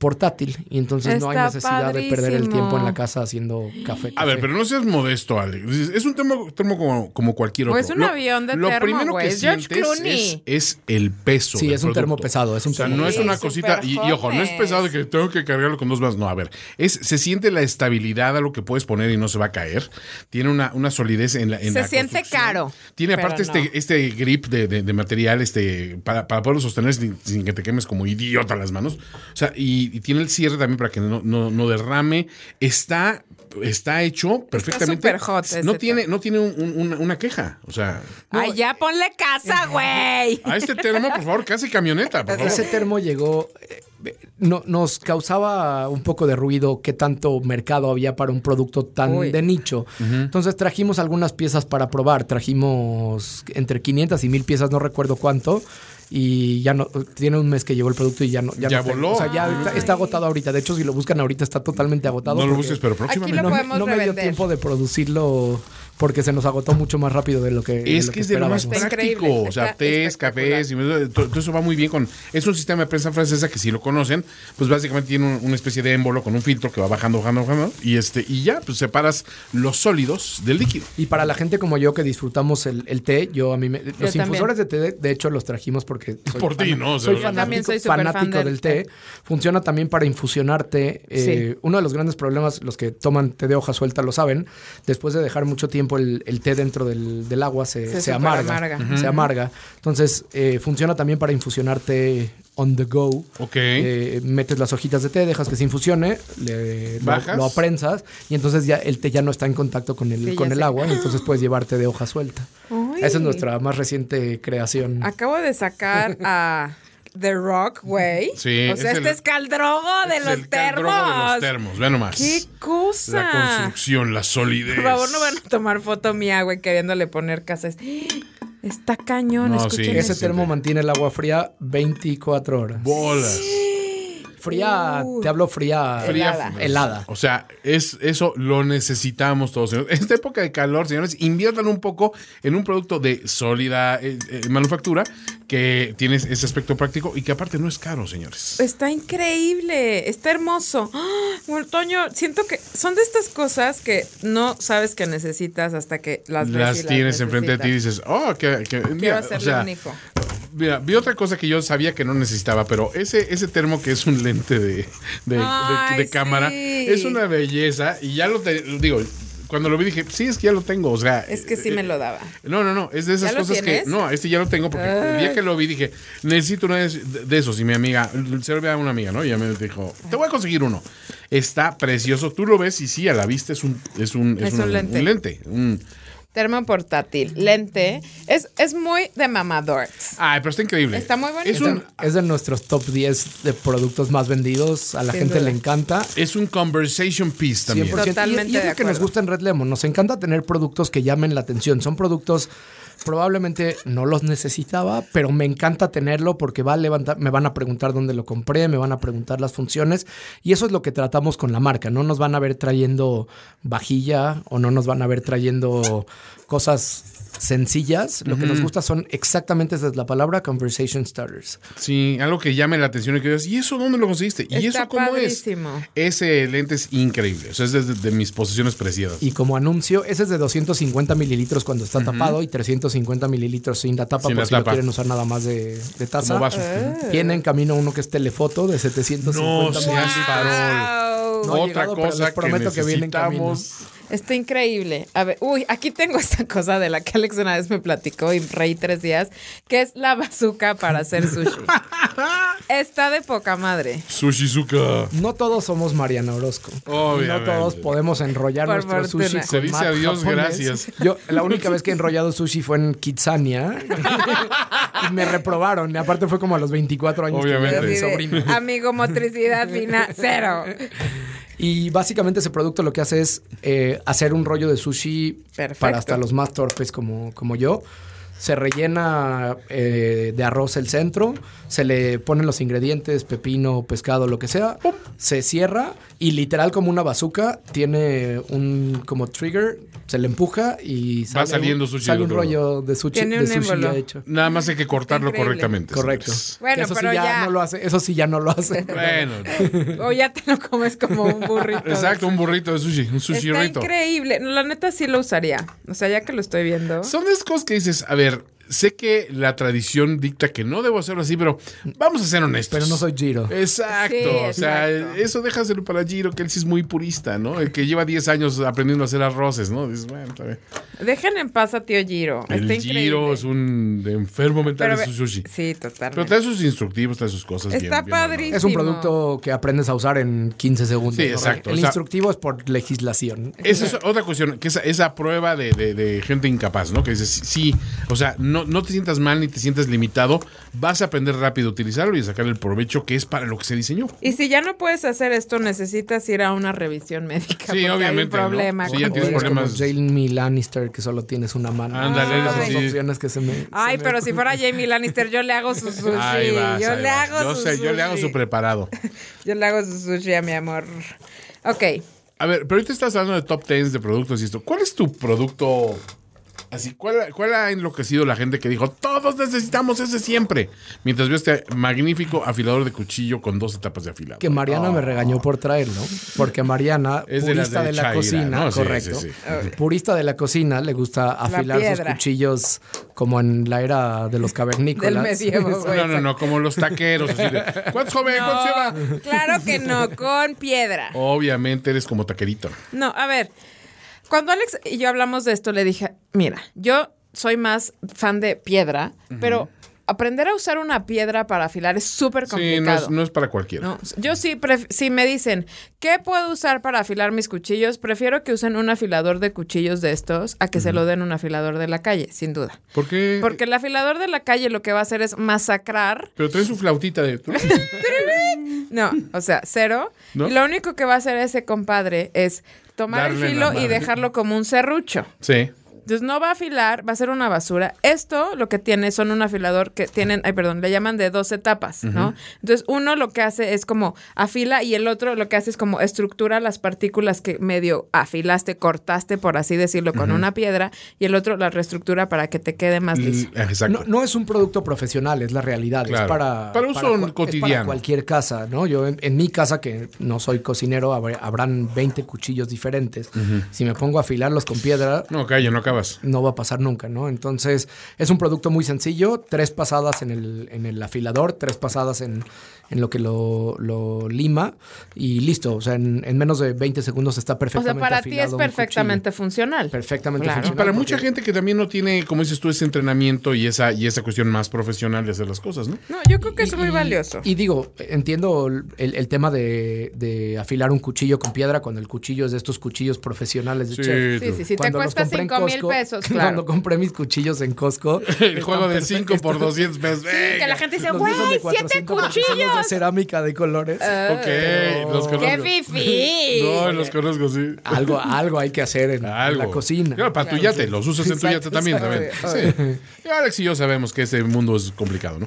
S3: portátil y entonces no hay necesidad de perder el tiempo en la casa haciendo café.
S2: A ver,
S3: café.
S2: pero no seas modesto, Alex. Es un termo, termo como, como cualquier otro.
S1: es un avión de
S2: lo
S1: termo,
S2: primero que
S1: George
S2: sientes es, es el peso.
S3: Sí,
S2: del
S3: es un termo pesado, es un
S2: O sea,
S3: termo
S2: no es una cosita. Y, y ojo, no es pesado de que tengo que cargarlo con dos manos. No, a ver. Es, se siente la estabilidad a lo que puedes poner y no se va a caer. Tiene una, una solidez en la. En
S1: Se
S2: la
S1: siente caro,
S2: Tiene aparte
S1: no.
S2: este, este grip de, de- de material este para, para poderlo sostener sin, sin que te quemes como idiota las manos. O sea, y, y tiene el cierre también para que no, no, no derrame. Está, está hecho perfectamente.
S1: súper hot ese
S2: no tiene, no tiene un- un- una, una queja. O sea,
S1: Ay, ya ponle casa, [laughs] güey.
S2: a este termo, por favor, casi camioneta, por favor.
S3: Ese termo llegó, eh, no, nos causaba un poco de ruido qué tanto mercado había para un producto tan
S1: Uy.
S3: de nicho. Entonces trajimos algunas piezas para probar, trajimos entre 500 y 1000 piezas, no recuerdo cuánto. Y ya no, tiene un mes que llegó el producto y ya no.
S2: Ya
S3: no tengo.
S2: voló.
S3: O sea, ya está, está agotado ahorita. De hecho, si lo buscan ahorita, está totalmente agotado.
S2: No lo busques, pero
S1: Aquí
S2: próximamente.
S1: lo
S3: no, me-
S1: podemos
S3: no me dio tiempo de producirlo porque se nos agotó mucho más rápido de lo que.
S2: Es
S3: lo
S2: que es de lo más práctico. o sea, tés, cafés, y todo, todo eso va muy bien con. Es un sistema de prensa francesa que si lo conocen, pues básicamente tiene un- una especie de émbolo con un filtro que va bajando, bajando, bajando. Y este, y ya, pues separas los sólidos del líquido.
S3: Y para la gente como yo que disfrutamos el, el té, yo a mí me, los
S1: también.
S3: infusores de té, de, hecho, los trajimos porque soy [laughs]
S2: Por ti, ¿no? O sea,
S3: soy
S2: yo
S3: fanático,
S1: también soy súper fan
S3: fanático
S1: del
S3: del té.
S1: té.
S3: Funciona también para infusionar té. Eh, Uno de los grandes problemas, los que toman té de hoja suelta lo saben, después de dejar mucho tiempo el, el té dentro del, del agua se,
S1: Se
S3: se amarga. Se amarga. Entonces, eh, funciona también para infusionar té on the go.
S2: Ok.
S3: Eh, metes las hojitas de té, dejas que se infusione, le, lo,
S2: Bajas.
S3: lo aprensas y entonces ya el té ya no está en contacto con el,
S1: Sí,
S3: con el
S1: sé.
S3: agua y entonces puedes llevarte de hoja suelta.
S1: Uy.
S3: Esa es nuestra más reciente creación.
S1: Acabo de sacar a The Rock, güey. [laughs]
S2: Sí,
S1: O sea,
S2: es
S1: este
S2: el-
S1: es caldrogo de
S2: Es
S1: los
S2: el caldrogo
S1: termos.
S2: de los termos. Ve nomás.
S1: ¡Qué cosa!
S2: La construcción, la solidez.
S1: Por favor, no van a tomar foto mía, güey, queriéndole poner casas. [gasps] Está cañón,
S2: No,
S1: escuchen
S2: sí,
S3: Ese termo mantiene el agua fría 24 horas.
S2: Bolas.
S3: Fría,
S1: Uh.
S3: te hablo fría,
S2: Fría,
S1: Helada.
S3: helada.
S2: O sea, es, eso lo necesitamos todos. señores. En esta época de calor, señores, inviertan un poco en un producto de sólida eh, eh, manufactura que tiene ese aspecto práctico y que aparte no es caro, señores.
S1: Está increíble, está hermoso. Bueno, Toño, siento que son de estas cosas que no sabes que necesitas hasta que las ves.
S2: Las
S1: y
S2: tienes enfrente de ti y dices, oh, que, que-
S1: Quiero
S2: mira,
S1: hacerle
S2: o sea,
S1: un hijo.
S2: Mira, vi otra cosa que yo sabía que no necesitaba, pero ese, ese termo que es un lente de, de- de- de
S1: Ay,
S2: cámara es una belleza y ya lo te, digo. Cuando lo vi dije, sí, es que ya lo tengo, o sea...
S1: Es que sí
S2: eh,
S1: me lo daba.
S2: No, no, no, es de esas
S1: ¿Ya lo
S2: cosas que... No, este ya lo tengo porque el día que lo vi dije, necesito uno de, de esos. Y mi amiga, se lo ve a una amiga, ¿no? Y ella me dijo, te voy a conseguir uno. Está precioso, tú lo ves y sí, a la vista es un... Es un,
S1: Es un lente.
S2: Un lente. un-
S1: Termo portátil, lente. Es, es muy de mamador.
S2: Ay, pero está increíble.
S1: Está muy bonito.
S2: Es
S3: Es de,
S2: un,
S3: es de nuestros top 10 de productos más vendidos. A la
S1: Sin
S3: gente
S1: duda.
S3: le encanta.
S2: es un conversation piece también.
S3: 100%.
S1: Totalmente
S3: y, y es lo que nos gusta en Red Lemon. Nos encanta tener productos que llamen la atención. Son productos probablemente no los necesitaba, pero me encanta tenerlo porque va a levantar, me van a preguntar dónde lo compré, me van a preguntar las funciones y eso es lo que tratamos con la marca. No nos van a ver trayendo vajilla o no nos van a ver trayendo cosas sencillas. Lo que nos gusta son exactamente esa es la palabra conversation starters.
S2: Sí, algo que llame la atención y que digas, ¿y eso dónde lo conseguiste? ¿Y
S1: Está
S2: eso cómo
S1: padrísimo.
S2: es? Ese lente es increíble. O sea, es de, de mis posiciones preciadas.
S3: Y como anuncio, ese es de 250 mililitros cuando está tapado y 350 mililitros sin la tapa
S2: Sin
S3: por
S2: la
S3: si lo
S2: tapa.
S3: quieren usar nada más de, de taza.
S2: Como vaso.
S3: Viene en camino uno que es telefoto de 750
S2: No seas
S3: mililitros. No
S2: Otra
S3: llegado, pero
S2: cosa
S3: les prometo
S2: que
S3: que viene en camino.
S1: Está increíble. A ver, uy, aquí tengo [laughs] esta cosa de la que Alex una vez me platicó y reí tres días, que es la bazooka para hacer sushi. [laughs] Está de poca madre.
S2: Sushizuka.
S3: No todos somos Mariana Orozco.
S2: Obviamente.
S3: No todos podemos enrollar
S1: Por
S3: nuestro
S1: fortuna.
S3: sushi.
S2: Se
S3: con
S2: dice
S3: japonés.
S2: gracias.
S3: Yo, la única vez que he enrollado sushi fue en Kitsania. [laughs] y me reprobaron. Y aparte fue como a los 24 años
S2: Obviamente.
S3: que mi sobrino.
S1: Amigo, motricidad fina, cero.
S3: Y básicamente ese producto lo que hace es eh, hacer un rollo de sushi
S1: Perfecto.
S3: para hasta los más torpes como, como yo. Se rellena eh, de arroz el centro, se le ponen los ingredientes, pepino, pescado, lo que sea, se cierra y literal como una bazooka tiene un como trigger, se le empuja y sale,
S2: saliendo
S3: un,
S2: sushi
S3: sale un rollo de sushi, de sushi ya hecho.
S2: Nada más hay que cortarlo
S1: Increíble.
S2: correctamente.
S3: Correcto.
S2: señores.
S1: Bueno,
S3: eso
S1: pero
S3: sí ya,
S1: ya-
S3: no lo hace, eso sí ya no lo hace.
S2: Bueno, [laughs]
S1: O ya te lo comes como un burrito.
S2: exacto, un burrito de sushi, un
S1: Está
S2: sushirito.
S1: increíble. La neta sí lo usaría. O sea, ya que lo estoy viendo.
S2: Son de esas cosas que dices, a ver, sé que la tradición dicta que no debo hacerlo así, pero vamos a ser honestos.
S3: Pero no soy Giro.
S2: Exacto,
S1: Sí,
S2: o sea,
S1: exacto.
S2: eso déjaselo para Giro, que él sí es muy purista, ¿no? El que lleva 10 años aprendiendo a hacer arroces, ¿no? Dices, bueno, está bien.
S1: Dejen en paz a tío Giro.
S2: El
S1: Está
S2: Giro
S1: increíble.
S2: es un enfermo mental
S1: Pero
S2: de
S1: ve-
S2: su sushi.
S1: Sí,
S2: Pero
S1: totalmente.
S2: trae sus instructivos, trae sus cosas bien.
S1: Está
S2: bien
S1: padrísimo.
S3: Es un producto que aprendes a usar en 15 segundos.
S2: Sí,
S3: ¿no?
S2: exacto,
S3: El
S2: o sea-
S3: instructivo es por legislación.
S2: Esa es otra cuestión, que esa, esa prueba de, de- de gente incapaz, ¿no? Que dices, sí, o sea, no, no te sientas mal ni te sientas limitado, vas a aprender rápido a utilizarlo y a sacar el provecho que es para lo que se diseñó.
S1: Y si ya no puedes hacer esto, necesitas ir a una revisión médica.
S2: Sí, obviamente,
S1: Hay
S2: ¿no?
S1: un problema.
S2: Sí, ya tienes problemas.
S3: Jamie Lannister, que solo tienes una mano.
S2: Ándale,
S3: dos
S2: sí.
S3: opciones que se me...
S1: Ay,
S3: se me-
S1: pero si fuera Jamie Lannister, yo le hago su [laughs] sushi.
S2: Ahí vas,
S1: yo
S2: ahí
S1: le
S2: vas.
S1: hago
S2: yo
S1: su
S2: sé, yo le hago su preparado. [laughs]
S1: Yo le hago su sushi a mi amor. Ok.
S2: A ver, pero ahorita estás hablando de top 10 de productos y esto. ¿Cuál es tu producto así? ¿Cuál, cuál ha enloquecido la gente que dijo, todos necesitamos ese siempre? Mientras veo este magnífico afilador de cuchillo con dos etapas de afilado.
S3: Que Mariana me regañó por traerlo, porque Mariana, [laughs]
S2: Es de las
S3: purista
S2: de
S3: de, la
S2: Chaira,
S3: cocina, correcto,
S2: sí, sí.
S3: purista de la cocina, le gusta afilar sus cuchillos como en la era de los [laughs] cavernícolas.
S1: Del medievo, güey. [laughs]
S2: No, no, no, como los taqueros. así de, ¿Cuántos joven? ¿Cuántos lleva?
S1: No, claro que no, con piedra.
S2: Obviamente eres como taquerito.
S1: No, a ver. Cuando Alex y yo hablamos de esto, le dije, mira, yo soy más fan de piedra, pero aprender a usar una piedra para afilar es súper
S2: Sí, no
S1: complicado.
S2: es, no es para cualquiera.
S1: No, yo sí, si me dicen, ¿qué puedo usar para afilar mis cuchillos? Prefiero que usen un afilador de cuchillos de estos a que se lo den un afilador de la calle, sin duda.
S2: ¿Por qué?
S1: Porque el afilador de la calle lo que va a hacer es masacrar.
S2: Pero trae su flautita de... [laughs]
S1: No, o sea, cero.
S2: ¿No?
S1: Y lo único que va a hacer ese compadre es tomar
S2: Darle
S1: el filo y dejarlo como un serrucho.
S2: Sí.
S1: Entonces no va a afilar, va a ser una basura. Esto lo que tiene son un afilador que tienen, ay, perdón, le llaman de dos etapas, ¿no? Entonces uno lo que hace es como afila y el otro lo que hace es como estructura las partículas que medio afilaste, cortaste, por así decirlo, con una piedra y el otro la reestructura para que te quede más liso.
S2: L- Exacto.
S3: No, no es un producto profesional, es la realidad.
S2: Claro.
S3: Es para,
S2: Para uso
S3: es
S2: cotidiano.
S3: para cualquier casa, ¿no? Yo en, en mi casa, que no soy cocinero, habr- habrán 20 cuchillos diferentes. Si me pongo a afilarlos con piedra,
S2: No, calla, no
S3: no va a pasar nunca, ¿no? Entonces, es un producto muy sencillo, tres pasadas en el, en el afilador, tres pasadas en, en lo que lo, lo lima y listo. O sea, en, en menos de 20 segundos está
S1: O sea,
S3: perfectamente
S1: para ti es perfectamente funcional.
S3: Perfectamente
S1: Claro.
S2: Y
S3: funcional.
S2: para mucha gente que también no tiene, como dices tú, ese entrenamiento y esa, y esa cuestión más profesional de hacer las cosas, ¿no?
S1: No, yo creo que es muy
S3: y-
S1: valioso.
S3: Y digo, entiendo el, el tema de, de afilar un cuchillo con piedra cuando el cuchillo es de estos cuchillos profesionales de chef.
S1: Sí, sí, sí. Te
S3: Cuando los
S1: cuesta
S3: compré en
S1: 5 mil pesos, [laughs]
S3: Cuando
S1: claro.
S3: compré mis cuchillos en Costco. [laughs]
S2: El juego de
S3: están
S2: 5 por
S3: perfectos.
S2: 200 pesos.
S1: Que la gente dice, güey,
S3: míos son de
S1: siete
S3: 400 porque son los de
S1: cuchillos.
S3: cerámica de colores.
S2: Ok, los conozco.
S1: ¡Qué fifí! [laughs]
S2: No, los conozco, sí.
S3: Algo, algo hay que hacer en, la cocina.
S2: Claro, para tu yate, los usas en tu yate también. también. Sí. Alex y yo sabemos que este mundo es complicado, ¿no?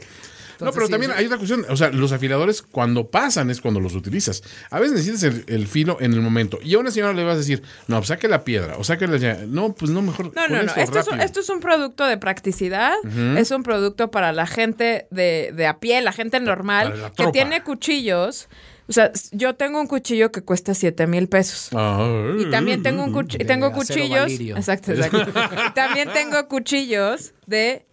S2: No, pero
S3: sí,
S2: también
S3: sí.
S2: hay otra cuestión. O sea, los afiladores, cuando pasan, es cuando los utilizas. A veces necesitas el, el filo en el momento. Y a una señora le vas a decir, no, pues saque la piedra o saque la llave. No, pues no, mejor.
S1: No, no, no.
S2: esto
S1: es, un,
S2: rápido.
S1: esto es un producto de practicidad. Es un producto para la gente de, de a pie, la gente normal,
S2: la
S1: que tiene cuchillos. O sea, yo tengo un cuchillo que cuesta 7 mil pesos.
S2: Ah,
S1: Y también tengo un cuchillo,
S3: De
S1: tengo cuchillos. Exacto, exacto. [laughs] y también tengo cuchillos de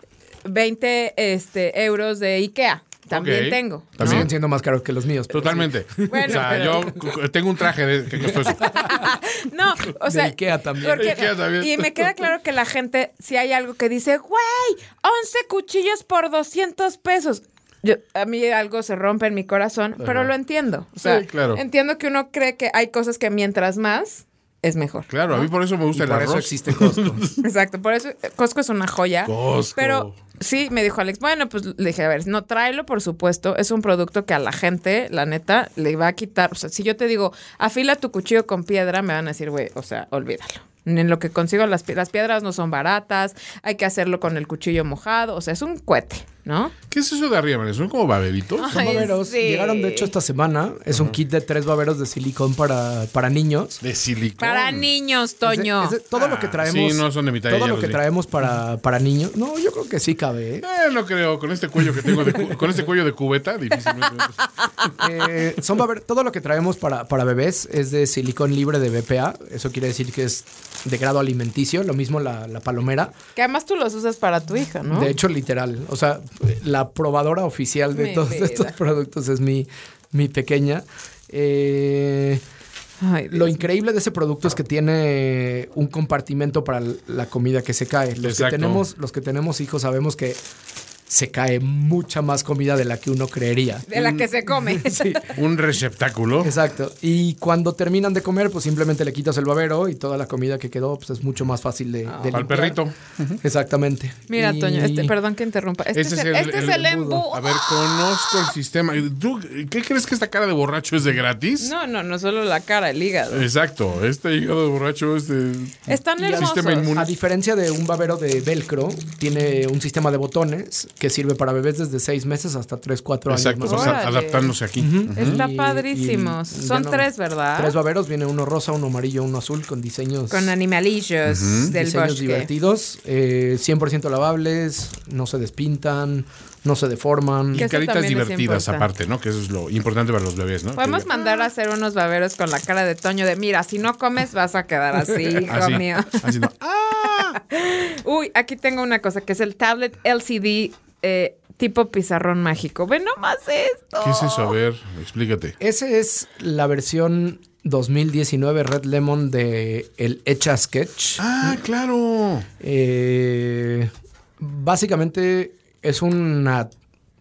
S1: 20 este, euros de IKEA. También tengo.
S2: También.
S3: siguen siendo más caros que los míos.
S2: Totalmente. [laughs]
S1: Bueno,
S2: o sea,
S1: pero-
S2: yo tengo un traje de, que costó eso. [laughs]
S1: No, o
S3: De
S1: sea.
S3: Ikea también.
S1: porque-
S2: De Ikea también.
S1: Y me queda claro que la gente, si hay algo que dice, güey, 11 cuchillos por 200 pesos. Yo, a mí algo se rompe en mi corazón, pero lo entiendo. O sea,
S2: Sí, claro.
S1: entiendo que uno cree que hay cosas que mientras más es mejor.
S2: Claro, a mí por eso me gusta
S3: Y
S2: el
S3: por eso
S2: arroz.
S3: existe Costco. [laughs]
S1: Exacto, por eso Costco es una joya.
S2: Costco.
S1: Pero sí, me dijo Alex, bueno, pues le dije, a ver, no, tráelo, por supuesto. Es un producto que a la gente, la neta, le va a quitar. O sea, si yo te digo, afila tu cuchillo con piedra, me van a decir, güey, o sea, olvídalo. En lo que consigo, las, las piedras no son baratas, hay que hacerlo con el cuchillo mojado, o sea, es un cohete, ¿no?
S2: ¿Qué es eso de arriba, man? ¿Son como baberitos?
S3: Son baberos.
S1: sí.
S3: Llegaron, de hecho, esta semana. Es un kit de tres baberos de silicón para, para niños.
S2: De silicón.
S1: Para niños,
S3: Es de-
S1: Toño.
S3: es de- todo lo que
S2: Ah,
S3: traemos.
S2: sí, no son de mi talla,
S3: Todo lo que traemos para, para niños. No, yo creo que sí cabe. ¿eh?
S2: Eh, no creo, con este cuello que tengo, de con este cuello de cubeta, difícilmente.
S3: Eh, son baber- todo lo que traemos para, para bebés es de silicón libre de BPA. Eso quiere decir que es de grado alimenticio. Lo mismo la, la palomera.
S1: Que además tú los usas para tu hija, ¿no?
S3: De hecho, literal. O sea, la probadora oficial de todos estos productos es mi, mi pequeña. Eh,
S1: Ay,
S3: lo increíble de ese producto es que tiene un compartimento para la comida que se cae. Los que, tenemos, los que tenemos hijos sabemos que se cae mucha más comida de la que uno creería.
S1: de la que se come. [laughs]
S3: Sí,
S2: Un receptáculo.
S3: exacto. Y cuando terminan de comer, pues simplemente le quitas el babero y toda la comida que quedó, pues es mucho más fácil de,
S2: el
S3: limpiar.
S2: perrito.
S3: Exactamente.
S1: Mira,
S3: Y-
S1: Toño, este, perdón que interrumpa. Este, es, el, este es el embudo.
S2: A ver, conozco el sistema. ¿Tú qué crees que esta cara de borracho es de gratis?
S1: No, no, no solo la cara, el hígado.
S2: Exacto, este hígado de borracho es de...
S1: Están
S3: el
S1: hermosos.
S2: sistema inmune.
S3: A diferencia de un babero de velcro, tiene un sistema de botones que sirve para bebés desde 6 meses hasta 3, 4 años.
S2: Exacto,
S3: más
S2: adaptándose aquí.
S1: Está
S3: Y-
S1: padrísimos.
S3: y
S1: Son
S3: no-
S1: tres, ¿verdad?
S3: Tres baberos, viene uno rosa, uno amarillo, uno azul, con diseños,
S1: Con animalillos del
S3: diseños
S1: bosque.
S3: divertidos, eh, 100% lavables, no se despintan, no se deforman.
S2: Y caritas divertidas aparte, ¿no? Que eso es lo importante para los bebés, ¿no?
S1: Podemos
S2: Que-
S1: mandar a hacer unos baberos con la cara de Toño de mira, si no comes vas a quedar así, [laughs] hijo
S2: Así,
S1: mío.
S2: así no. [laughs] ¡Ah!
S1: Uy, aquí tengo una cosa que es el tablet LCD eh, tipo pizarrón mágico. Ve nomás esto.
S2: ¿Qué es eso? A ver, explícate.
S3: Esa es la versión 2019 Red Lemon de el Echa Sketch.
S2: Ah, claro.
S3: Eh, básicamente es una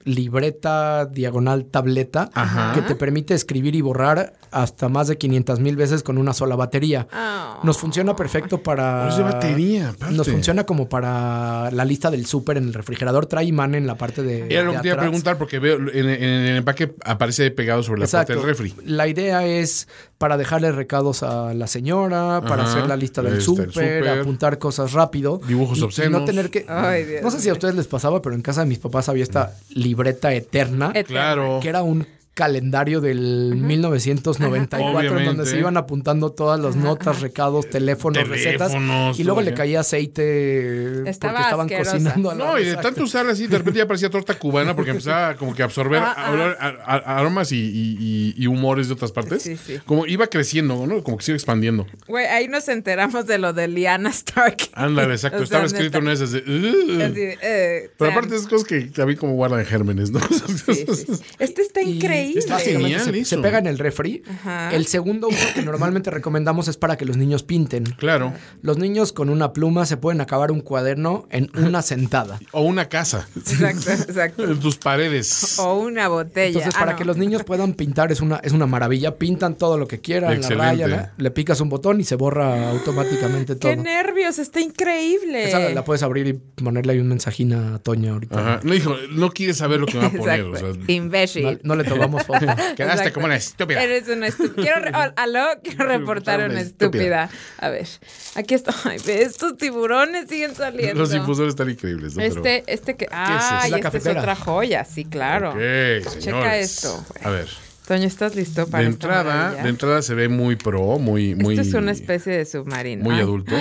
S3: libreta diagonal tableta
S2: Ajá.
S3: que te permite escribir y borrar hasta más de 500 mil veces con una sola batería.
S1: Ah.
S3: Nos funciona perfecto para...
S2: Oh, es de batería, aparte.
S3: Nos funciona como para la lista del súper en el refrigerador. Trae imán en la parte de
S2: Era lo que te iba a preguntar porque veo en, en el empaque aparece pegado sobre la
S3: Exacto.
S2: del refri.
S3: La idea es para dejarle recados a la señora, para
S2: Ajá.
S3: hacer la lista del
S2: Este,
S3: súper, apuntar cosas rápido.
S2: Dibujos
S3: y- y
S2: obscenos.
S3: no tener que.
S1: Ay, Dios
S3: no sé si a ustedes les pasaba, pero en casa de mis papás había esta libreta eterna,
S1: Eterna.
S2: Claro.
S3: que era un calendario del 1994 en donde
S2: Obviamente.
S3: se iban apuntando todas las notas, recados, teléfonos, recetas
S2: Teléfonos,
S3: y luego le caía aceite
S1: Estaba
S3: porque estaban
S1: asquerosa.
S3: cocinando a la
S2: No, y de
S3: exacto.
S2: tanto usarla así, de repente ya parecía torta cubana porque empezaba como que a absorber
S1: Ah,
S2: olor- a- a- aromas y, y- y- y humores de otras partes.
S1: Sí, sí.
S2: Como iba creciendo, ¿no? Como que se iba expandiendo.
S1: Güey, ahí nos enteramos de lo de Liana Stark.
S2: Ándale, [laughs] exacto.
S1: O sea,
S2: Estaba escrito en
S1: neta.
S2: esas de... "Ugh".
S1: Así eh,
S2: Pero aparte esas cosas que también como guardan gérmenes, ¿no?
S1: Sí, sí, sí. [laughs] Este está increíble. Increíble.
S2: Está genial
S3: se,
S2: eso.
S3: se pega en el refri.
S1: Ajá.
S3: El segundo uso que normalmente recomendamos es para que los niños pinten.
S2: Claro.
S3: Los niños con una pluma se pueden acabar un cuaderno en una sentada. [laughs]
S2: O una casa.
S1: Exacto, exacto.
S2: En [laughs] tus paredes.
S1: O una botella.
S3: Entonces,
S1: Ah,
S3: para
S1: no.
S3: que los niños puedan pintar es una, es una maravilla. Pintan todo lo que quieran, la
S2: Excelente.
S3: raya, la- le picas un botón y se borra automáticamente todo.
S1: ¡Qué nervios! Está increíble.
S3: Esa la puedes abrir y ponerle ahí un mensajín a Toña ahorita.
S2: Ajá. No dijo, no quieres saber lo que va a [laughs] poner. O sea,
S1: Imbécil.
S3: No, no le tomamos foto. [laughs]
S2: quedaste
S1: Exacto.
S2: como una estúpida.
S1: Eres una estúpida. Quiero, [laughs] aló, quiero reportar
S2: Una estúpida.
S1: A ver, aquí. [laughs] Ay, ve, estos tiburones siguen saliendo.
S2: Los difusores están increíbles. ¿no? Pero-
S1: Este, este que.
S2: es
S1: Ah,
S2: eso?
S1: y
S3: La
S1: esta es otra joya, sí, claro.
S2: Ok, señores.
S1: Checa esto.
S2: A ver.
S1: Toño, ¿estás listo para
S2: De
S1: esta
S2: entrada,
S1: maravilla?
S2: de entrada se ve muy pro, muy, muy.
S1: Esto es una especie de submarino.
S2: Muy
S1: Ay,
S2: adulto.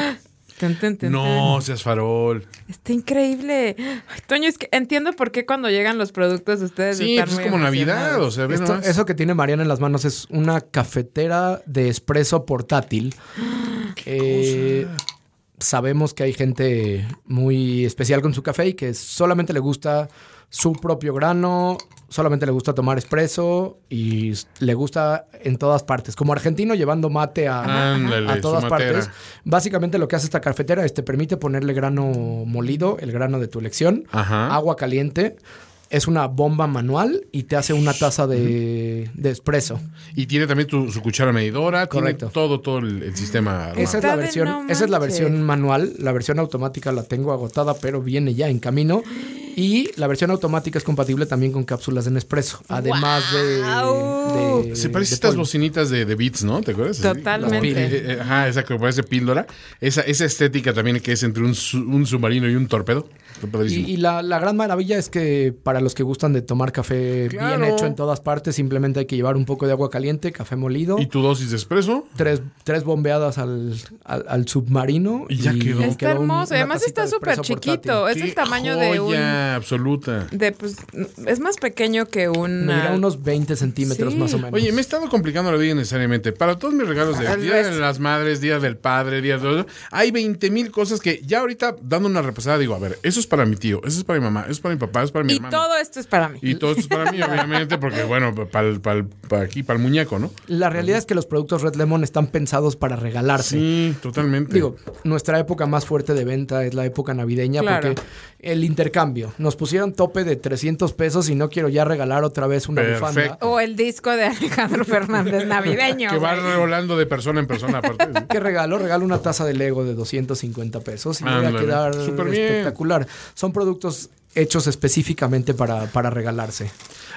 S1: Tun,
S2: No, seas farol.
S1: Está increíble. Ay, Toño, es que entiendo por qué cuando llegan los productos ustedes
S2: Sí,
S1: están
S2: pues es como Navidad. O sea,
S3: Esto- eso que tiene Mariana en las manos es una cafetera de espresso portátil. Eh, sabemos que hay gente muy especial con su café y que solamente le gusta su propio grano, solamente le gusta tomar espresso y le gusta en todas partes. Como argentino llevando mate a,
S2: Ándale,
S3: a todas partes. Básicamente lo que hace esta cafetera es te permite ponerle grano molido, el grano de tu elección,
S2: Ajá.
S3: agua caliente. Es una bomba manual y te hace una taza de, de espresso.
S2: Y tiene también tu- su cuchara medidora.
S3: Correcto.
S2: Tiene todo, todo el, el sistema.
S3: Esa es, la versión,
S1: no
S3: esa es la versión manual. La versión automática la tengo agotada, pero viene ya en camino. Y la versión automática es compatible también con cápsulas de Nespresso. Además de- de,
S2: Se parece
S3: de
S2: a estas
S3: polvo.
S2: bocinitas de, de Beats, ¿no? ¿Te acuerdas?
S1: Totalmente.
S2: Eh, eh, Ajá, esa que parece píldora. Esa, esa estética también que es entre un, su- un submarino y un torpedo.
S3: Y, y la, la gran maravilla es que para los que gustan de tomar café
S2: Claro.
S3: bien hecho en todas partes, simplemente hay que llevar un poco de agua caliente, café molido,
S2: ¿Y tu dosis de espresso?
S3: tres, tres bombeadas al, al, al submarino.
S2: Y ya quedó.
S1: Está
S3: quedó un-
S1: hermoso. Además está súper chiquito.
S3: portátil.
S1: Es el
S2: ¡Qué
S1: tamaño de un...
S2: absoluta.
S1: De, pues, es más pequeño que un...
S3: Medirá unos 20 centímetros
S1: Sí.
S3: más o menos.
S2: Oye, me he estado complicando la vida necesariamente. Para todos mis regalos de Día de las Madres, Día del Padre, Día de... Hay 20 mil cosas que ya ahorita, dando una repasada, digo, a ver, eso es para mi tío, eso es para mi mamá, eso es para mi papá, eso es para mi
S1: Y
S2: hermano.
S1: todo esto es para mí.
S2: Y todo esto es para mí, [laughs] obviamente, porque, bueno, para aquí, para el muñeco, ¿no?
S3: La realidad es que los productos Red Lemon están pensados para regalarse.
S2: Sí, totalmente.
S3: Digo, nuestra época más fuerte de venta es la época navideña
S1: Claro.
S3: porque el intercambio. Nos pusieron tope de 300 pesos y no quiero ya regalar otra vez una
S2: Perfecto.
S3: bufanda.
S1: O el disco de Alejandro Fernández navideño.
S2: que va
S1: güey.
S2: rolando de persona en persona aparte. ¿sí?
S3: ¿Qué regalo? Regalo una taza de Lego de 250 pesos y voy a
S2: Ándale.
S3: quedar
S2: Súper bien.
S3: espectacular. Son productos hechos específicamente para, para regalarse.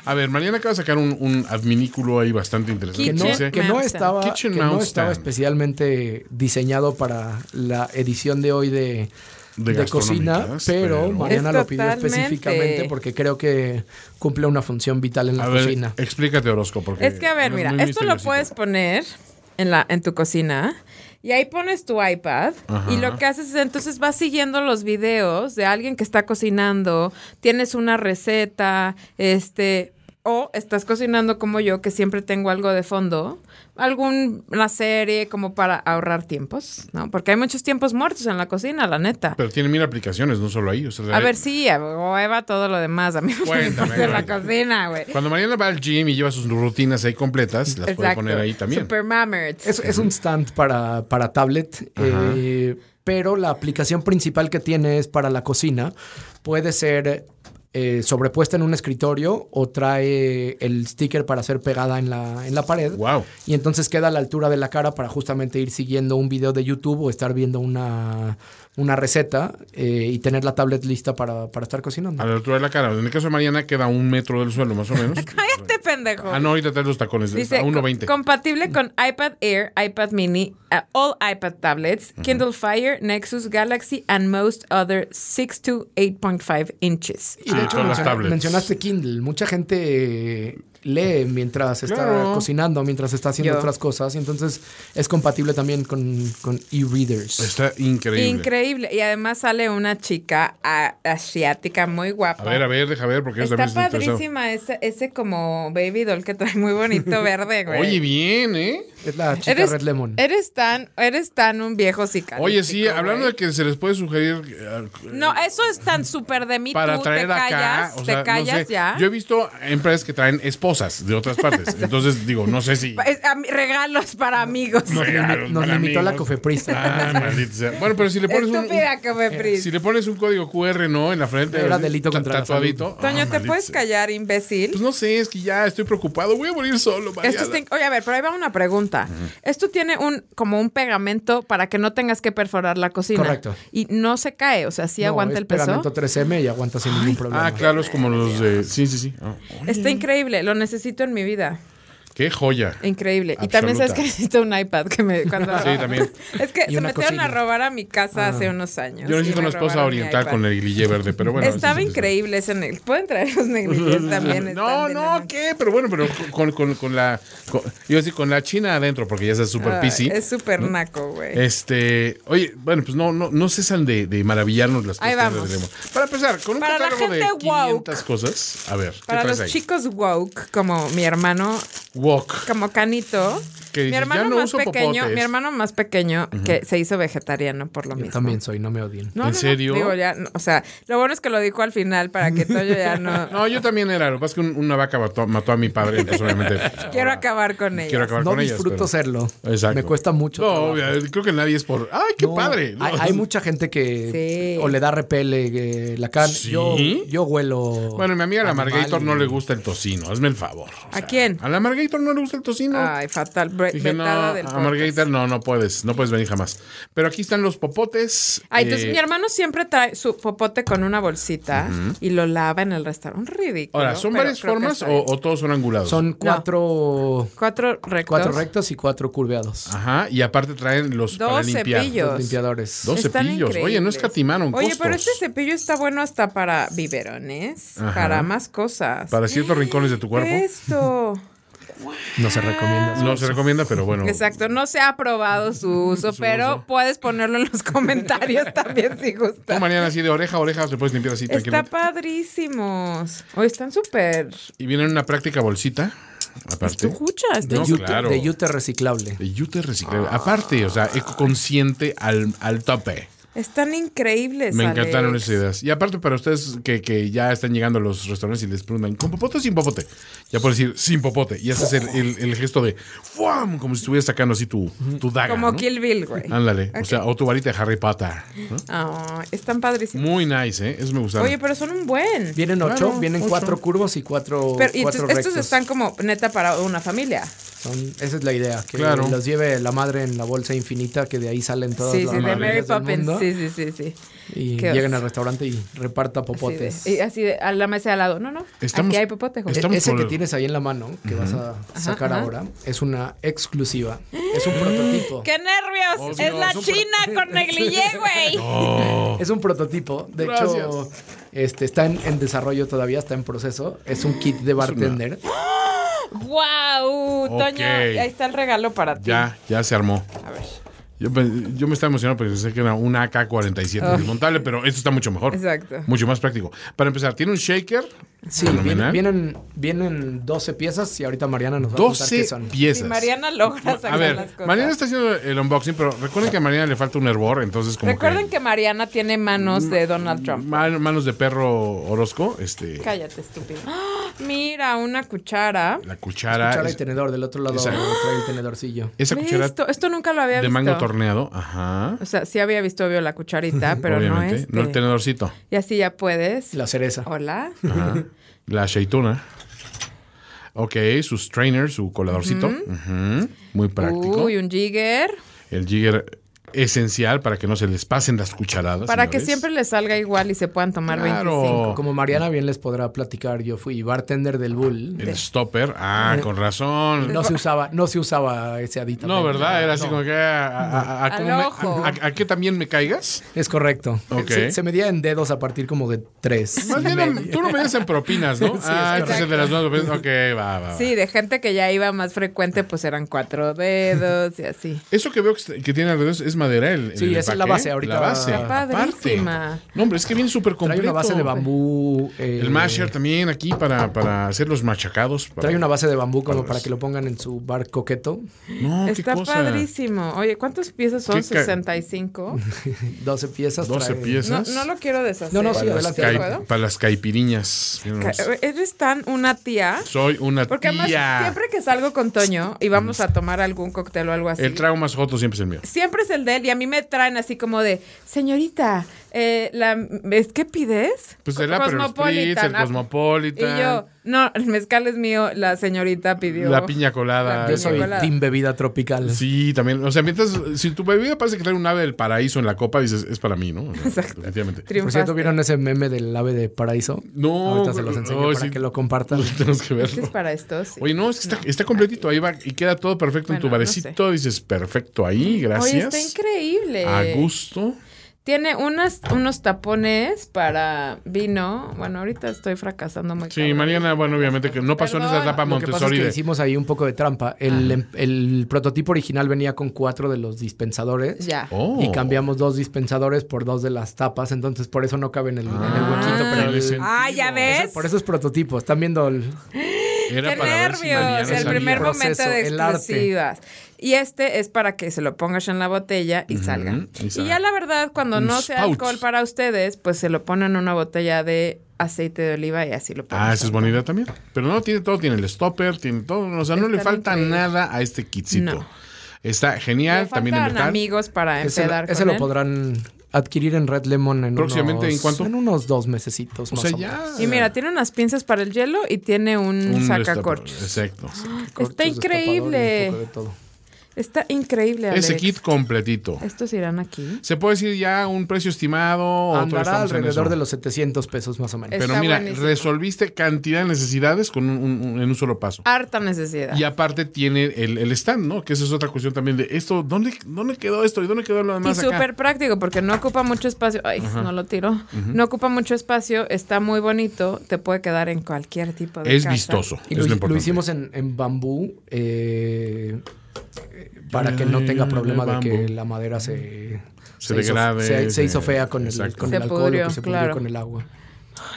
S2: A ver, Mariana acaba de sacar un, un adminículo ahí bastante interesante.
S3: Que no, que estaba, que no estaba especialmente diseñado para la edición de hoy de,
S2: De
S3: de cocina, pero,
S2: pero-
S3: Mariana
S1: Es
S3: lo pidió
S1: totalmente.
S3: específicamente porque creo que cumple una función vital en la
S2: A ver,
S3: cocina.
S2: explícate, Orozco, porque...
S1: Es que, a ver, mira, esto lo puedes poner en, la, en tu cocina y ahí pones tu iPad
S2: Ajá.
S1: y lo que haces es entonces vas siguiendo los videos de alguien que está cocinando, tienes una receta, este, o estás cocinando como yo, que siempre tengo algo de fondo, alguna serie como para ahorrar tiempos, ¿no? Porque hay muchos tiempos muertos en la cocina, la neta.
S2: Pero tiene mil aplicaciones, no solo ahí. o sea,
S1: A ver, sí, o Eva todo lo demás. A mí me
S2: Cuéntame,
S1: gusta en la cocina, güey.
S2: Cuando Mariana va al gym y lleva sus rutinas ahí completas, las puede poner ahí también.
S1: Super.
S3: Es, es un stand para, para tablet, eh, pero la aplicación principal que tiene es para la cocina. Puede ser eh, sobrepuesta en un escritorio o trae el sticker para ser pegada en la, en la pared.
S2: Wow.
S3: Y entonces queda a la altura de la cara para justamente ir siguiendo un video de YouTube o estar viendo una, una receta eh, y tener la tablet lista para, para estar cocinando.
S2: A la altura de la cara. En el caso de Mariana queda un metro del suelo, más o menos. [laughs]
S1: Cállate, pendejo.
S2: ah, no, ahorita trae los tacones.
S1: Dice,
S2: a
S1: co-
S2: 1.20.
S1: compatible con iPad Air, iPad Mini, uh, all iPad tablets, Kindle Fire, Nexus, Galaxy, and most other 6 to 8.5 inches.
S3: Y de
S2: Ah,
S3: hecho
S2: todas las
S3: menciona-
S2: tablets.
S3: mencionaste Kindle. Mucha gente eh, lee mientras está
S2: Claro.
S3: cocinando, mientras está haciendo
S1: Yo.
S3: otras cosas. Y entonces es compatible también con, con e-readers.
S2: Está increíble.
S1: Increíble. Y además sale una chica ah, asiática muy guapa.
S2: A ver, a ver, deja ver, porque
S1: Está padrísima ese, ese como baby doll que trae muy bonito [laughs] verde, güey.
S2: Oye, bien, ¿eh?
S3: Es la chica
S1: eres,
S3: Red Lemon.
S1: Eres tan, eres tan un viejo psicalíptico.
S2: Oye, sí, hablando
S1: güey.
S2: de que se les puede sugerir... eh,
S1: No, eso es tan súper de mí.
S2: para
S1: tú
S2: traer
S1: te
S2: acá,
S1: callas,
S2: o sea,
S1: te callas
S2: no sé,
S1: ya.
S2: Yo he visto empresas que traen esposas de otras partes. [laughs] Entonces, digo, no sé si. [laughs]
S1: Es- a mí- regalos para amigos.
S2: No, regalos
S3: Nos
S2: para
S3: limitó la
S2: amigos.
S3: cofeprista.
S2: Ah, maldita sea. Bueno, pero si le pones un,
S1: Estúpida que me fris.
S2: si le pones un código QR, ¿no? En la frente.
S3: Era delito contra
S2: tatuadito.
S1: Toño,
S2: Ah,
S1: ¿te puedes
S2: sea.
S1: callar, imbécil?
S2: Pues no sé, es que ya estoy preocupado. Voy a morir solo,
S1: oye, a ver, pero ahí va una pregunta. Esto tiene un como un pegamento para que no tengas que perforar la cocina.
S3: Correcto.
S1: Y no se cae, o sea, sí
S3: No,
S1: aguanta
S3: es
S1: el peso.
S3: pegamento 3M y aguanta sin ningún problema.
S2: Ah, claro, es como los de. Sí, sí, sí. Ah,
S1: Está increíble, lo necesito en mi vida.
S2: Qué joya.
S1: Increíble. Y también sabes que [laughs] necesito un iPad que me cuando
S2: Sí, [laughs] también.
S1: Es que
S3: Y
S1: se metieron
S3: cocina.
S1: a robar a mi casa hace unos años.
S2: Yo necesito
S1: me
S2: una esposa oriental con el guille verde, pero bueno. [laughs]
S1: Estaba
S2: sí, sí, sí.
S1: increíble ese negligé. Pueden traer los negligés también.
S2: No, no, ¿qué? Pero bueno, pero con, con, con la. con- iba a decir, con la china adentro, porque ya es super
S1: Ah,
S2: PC.
S1: Es súper naco, güey.
S2: Este, oye, bueno, pues no, no, no cesan de, de maravillarnos las
S1: Ahí
S2: cosas.
S1: vamos.
S2: de Remo. Para empezar, con un
S1: Para la
S2: catálogo de
S1: gente woke.
S2: 500 cosas. A ver, ¿qué
S1: Para
S2: traes
S1: los
S2: ahí?
S1: chicos woke, como mi hermano,
S2: Wok.
S1: como Canito.
S2: Que
S1: mi hermano
S2: "Ya no
S1: más
S2: uso
S1: pequeño,
S2: popotes".
S1: mi hermano más pequeño, que se hizo vegetariano por lo
S3: Yo
S1: mismo.
S3: también soy, no me odien.
S1: No,
S2: ¿En
S1: no, no,
S2: serio?
S1: Digo, ya, no, o sea, lo bueno es que lo dijo al final para que Toyo ya no. [laughs]
S2: No, yo también era. Lo que pasa es que un- una vaca mató, mató a mi padre, entonces obviamente. [laughs]
S1: Quiero acabar con ella.
S2: Quiero acabar
S3: No
S2: con ellas.
S3: disfruto
S2: pero-
S3: serlo.
S2: Exacto.
S3: Me cuesta mucho.
S2: No,
S3: trabajo.
S2: creo que nadie es por. ¡Ay, qué
S3: No,
S2: padre!
S3: Hay,
S2: No.
S3: hay mucha gente que
S1: Sí.
S3: o le da repele eh, la carne.
S2: ¿Sí?
S3: Yo, yo huelo.
S2: Bueno, mi amiga la Margator
S3: y-
S2: no le gusta el tocino. Hazme el favor. O
S1: ¿A quién?
S2: A la Margator no le gusta el tocino.
S1: Ay, fatal. Bre-
S2: Dije, no, a. Margarita no, no puedes, no puedes venir jamás. Pero aquí están los popotes.
S1: Ay, entonces
S2: eh,
S1: mi hermano siempre trae su popote con una bolsita y lo lava en el restaurante. Un ridículo.
S2: Ahora, ¿son varias formas o, todos son angulados?
S3: Son cuatro,
S1: Cuatro rectos.
S3: cuatro rectos y cuatro curveados.
S2: Ajá, y aparte traen los para
S1: Dos
S2: limpiar.
S1: cepillos.
S3: Los limpiadores.
S2: Dos
S1: Están
S2: cepillos. Oye, no
S1: increíbles.
S2: escatimaron
S1: Oye,
S2: costos.
S1: pero este cepillo está bueno hasta para biberones,
S2: Ajá.
S1: para más cosas.
S2: Para ciertos rincones de tu cuerpo.
S1: Esto. [laughs]
S3: No se recomienda.
S2: No se recomienda, pero bueno.
S1: Exacto, no se ha aprobado su uso, pero
S2: uso.
S1: puedes ponerlo en los [laughs] comentarios también si gusta.
S2: Mariana, así de oreja a oreja, te puedes limpiar así
S1: Está padrísimos. Oye, están súper.
S2: Y viene en una práctica bolsita, aparte.
S1: ¿Tú escuchas?
S3: De,
S2: No,
S3: yute,
S2: claro.
S3: de yute reciclable.
S2: De yute reciclable. Aparte, o sea, ecoconsciente al, al tope.
S1: Están increíbles.
S2: Me
S1: Alex.
S2: encantaron esas ideas. Y aparte, para ustedes que, que ya están llegando a los restaurantes y les preguntan, ¿con popote o sin popote? Ya puedes decir, sin popote. Y haces el, el- el gesto de ¡fuam! Como si estuvieras sacando así tu, tu daga.
S1: Como
S2: ¿no?
S1: Kill Bill, güey.
S2: Ándale. O sea, o tu varita de Harry Potter. ¿no?
S1: Ah, están padrísimos.
S2: Muy nice, ¿eh? Eso me gustaron.
S1: Oye, pero son un buen.
S3: Vienen ocho,
S2: Claro,
S3: vienen
S2: ocho.
S3: cuatro curvos y cuatro,
S1: Pero y
S3: cuatro
S1: entonces, estos
S3: rectos.
S1: están como neta para una familia.
S3: Son- esa es la idea, que
S2: Claro.
S3: los lleve la madre en la bolsa infinita, que de ahí salen todas
S1: Sí,
S3: las
S1: sí, de Mary
S3: maravillas del
S1: Poppins.
S3: mundo,
S1: Sí, sí, sí, sí.
S3: y
S1: Qué
S3: lleguen al restaurante y reparta
S1: Así
S3: popotes.
S1: de, y así de, a la mesa de al lado. No, no.
S2: Estamos-
S1: aquí hay popote.
S3: E-
S2: Estamos
S3: Ese
S2: por
S3: que tienes ahí en la mano, que vas a sacar
S1: ajá.
S3: ahora, es una exclusiva. Es un prototipo. [gasps]
S1: ¡Qué nervios!
S2: Oh,
S1: es la China con [laughs] negligé, güey.
S3: Es un prototipo. De
S2: Gracias.
S3: hecho, este, está en, en desarrollo todavía, está en proceso. Es un kit de bartender. [gasps] [gasps]
S1: ¡Guau! Toño,
S2: Ok.
S1: ahí está el regalo para ti.
S2: ya, ya se armó.
S1: A ver.
S2: Yo, pe- yo me estaba emocionado porque pensé que era un AK-47
S1: Ay.
S2: desmontable, pero esto está mucho mejor.
S1: Exacto.
S2: Mucho más práctico. Para empezar, tiene un shaker.
S3: Sí, vienen, vienen, vienen 12 piezas y ahorita Mariana nos va a contar qué
S2: 12
S3: son.
S2: piezas.
S1: Si Mariana logra sacar
S2: A ver,
S1: las cosas.
S2: Mariana está haciendo el unboxing, pero recuerden que a Mariana le falta un hervor, entonces como
S1: Recuerden
S2: que,
S1: que Mariana tiene manos de Donald Trump.
S2: man- manos de perro Orozco, este,
S1: Cállate, estúpido. ¡Ah! Mira, una cuchara.
S2: la cuchara,
S3: Cuchara y
S2: es-
S3: tenedor, del otro lado
S2: Esa-
S3: trae el tenedorcillo.
S2: esa cuchara
S1: Esto, esto nunca lo había
S2: de
S1: visto.
S2: mango torneado, ajá,
S1: O sea, sí había visto obvio la cucharita, [laughs] pero
S2: obviamente,
S1: no este.
S2: no el tenedorcito,
S1: Y así ya puedes.
S3: La cereza.
S1: Hola.
S2: ajá, la aceituna. Ok, su strainer, su coladorcito. Muy práctico.
S1: Uy, un jigger.
S2: El jigger esencial para que no se les pasen las cucharadas.
S1: Para que siempre les salga igual y se puedan tomar
S2: Claro.
S1: 25.
S3: Como Mariana bien les podrá platicar, yo fui bartender del Bull.
S2: El stopper. Ah, con razón.
S3: No se usaba, no se usaba ese aditamento.
S2: No, ¿verdad? Era así
S3: No,
S2: como que a, a- a- a-
S1: Al
S2: ¿cómo me-
S1: ojo.
S2: a- a- a qué también me caigas?
S3: Es correcto.
S2: Ok.
S3: Se, se medía en dedos a partir como de tres.
S2: Más bien, en- tú lo medías en propinas, ¿no? [laughs]
S3: Sí, es
S2: ah, este es el de las nuevas propinas. Ok, va, va, va.
S1: Sí, de gente que ya iba más frecuente, pues eran cuatro dedos y así.
S2: Eso que veo que, que tiene alrededor es madera el,
S3: Sí,
S2: el
S3: esa es la base, ahorita
S2: La base.
S3: Está
S2: aparte.
S1: padrísima.
S2: No, hombre, es que viene súper
S3: Trae
S2: completo.
S3: una base de bambú. eh,
S2: El masher también aquí para, para hacer los machacados. para-
S3: Trae una base de bambú como
S2: para
S3: que lo pongan en su bar coqueto.
S2: No, qué
S1: Está
S2: cosa.
S1: padrísimo. Oye, ¿cuántas piezas son?
S2: Qué ca-
S1: 65.
S3: 12 [laughs] piezas.
S2: 12
S3: trae-
S1: No,
S2: piezas.
S1: no lo quiero deshacer.
S3: No, no, sí,
S2: para, las
S3: adelante,
S1: ¿Puedo?
S2: para las caipiriñas.
S1: Ca-. Eres tan una tía.
S2: Soy una
S1: Porque además,
S2: tía.
S1: siempre que salgo con Toño y vamos a tomar algún cóctel o algo así.
S2: El trago más joto siempre es el mío.
S1: Siempre es el de él y a mí me traen así como de, señorita, eh, la, ¿es qué pides?
S2: Pues el Aperol Spritz, el
S1: ah,
S2: Cosmopolitan.
S1: Y yo, no, el mezcal es mío, la señorita pidió.
S2: La piña colada.
S1: La
S3: Yo soy
S1: colada.
S3: team bebida tropical.
S2: Sí, también. O sea, mientras, si tu bebida parece que trae un ave del paraíso en la copa, dices, es para mí, ¿no? O sea,
S1: Exacto.
S2: Definitivamente.
S3: Por
S1: Triunfaste.
S3: cierto, ¿vieron ese meme del ave de paraíso?
S2: No,
S3: Ahorita se los enseño
S2: oh,
S3: para
S2: sí.
S3: que lo compartan. [laughs]
S2: Tenemos que
S1: ¿Este es
S2: verlo.
S1: para estos? Sí.
S2: Oye, no, es que está, está completito. Ahí va y queda todo perfecto en tu
S1: no
S2: barecito. Dices, perfecto ahí,
S1: Oye,
S2: gracias.
S1: está increíble.
S2: A gusto.
S1: Tiene unas, unos tapones para vino. Bueno, ahorita estoy fracasando muy
S2: Sí,
S1: cabrón.
S2: Mariana, bueno, obviamente que no pasó en esa
S1: Perdón.
S2: etapa
S3: Lo que pasa es
S2: Montessori.
S3: que
S2: de-
S3: hicimos ahí un poco de trampa. El, em- el prototipo original venía con cuatro de los dispensadores.
S1: Ya.
S2: Oh.
S3: Y cambiamos dos dispensadores por dos de las tapas, entonces por eso no cabe en el, en el
S2: Ah,
S3: huequito.
S2: Tiene sentido.
S1: Ah, ya ves.
S3: por eso es prototipo. Están viendo el...
S2: Era
S1: ¡Qué
S2: si
S1: nervios! el primer momento de exclusivas. Y este es para que se lo pongas en la botella y salga.
S2: y
S1: ya la verdad, cuando
S2: Un
S1: no sea
S2: spout.
S1: alcohol para ustedes, pues se lo ponen en una botella de aceite de oliva y así lo ponen.
S2: Ah, esa es buena idea también. Pero no, tiene todo, tiene el stopper, tiene todo. O sea, no le falta
S1: increíble.
S2: nada a este kitcito.
S1: No.
S2: Está genial,
S1: Le
S2: también metal.
S1: amigos para
S3: Ese,
S1: empedar
S3: ese
S1: con
S3: lo
S1: él.
S3: podrán adquirir en Red Lemon en
S2: Próximamente,
S3: unos,
S2: ¿en cuánto?
S3: En unos dos mesecitos
S2: O
S3: más
S2: sea,
S3: o
S2: ya.
S3: menos.
S1: Y mira, tiene unas pinzas para el hielo y tiene un,
S2: Un
S1: sacacorchos.
S2: Exacto.
S1: Está increíble.
S3: Y.
S1: Está increíble, Alex.
S2: Ese kit completito.
S1: ¿Estos irán aquí?
S2: ¿Se puede decir ya un precio estimado?
S3: Andará alrededor de los 700 pesos más o menos.
S2: Pero
S1: Está
S2: mira,
S1: buenísimo.
S2: resolviste cantidad de necesidades con un- un- un- en un solo paso.
S1: Harta necesidad.
S2: Y aparte tiene el, el stand, ¿no? Que esa es otra cuestión también de esto. ¿Dónde, dónde quedó esto? ¿Y dónde quedó lo
S1: Y
S2: demás acá?
S1: súper práctico porque no ocupa mucho espacio. Ay, no lo tiro. No ocupa mucho espacio, está muy bonito, te puede quedar en cualquier tipo de
S2: Es
S1: casa.
S2: vistoso.
S3: Y
S2: es
S3: lo,
S2: lo
S3: hicimos en, en bambú eh, para que no tenga problema de que la madera se,
S2: Se
S3: hizo-
S2: degrade,
S3: se, se
S2: se-
S3: hizo fea con el, con
S1: Se
S3: el alcohol,
S1: pudrió,
S3: que se pudrió
S1: claro.
S3: con el agua.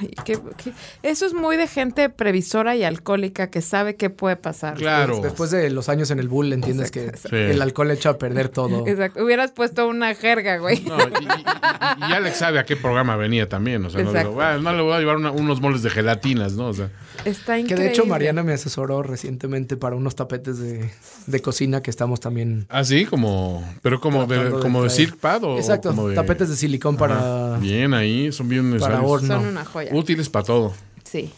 S1: Ay, qué- qué- Eso es muy de gente previsora y alcohólica que sabe qué puede pasar.
S2: Claro.
S3: Después de los años en el bull entiendes que
S2: Sí.
S3: el alcohol echa a perder todo. [laughs]
S1: Exacto. Hubieras puesto una jerga, güey.
S2: No, y, y- y- y Alex sabe a qué programa venía también. O sea, no, digo, "Ah, no le voy a llevar una- unos moles de gelatinas, ¿no? O sea,
S1: Está
S3: Que
S1: increíble.
S3: de hecho Mariana me asesoró recientemente para unos tapetes de, de cocina que estamos también...
S2: así como, pero como de, como de Pad o
S3: Exacto,
S2: como de-
S3: tapetes de silicón para,
S2: Ajá, Bien ahí, son bien
S3: para
S2: necesarios.
S3: horno.
S1: Son una joya.
S2: Útiles para todo.
S1: Sí.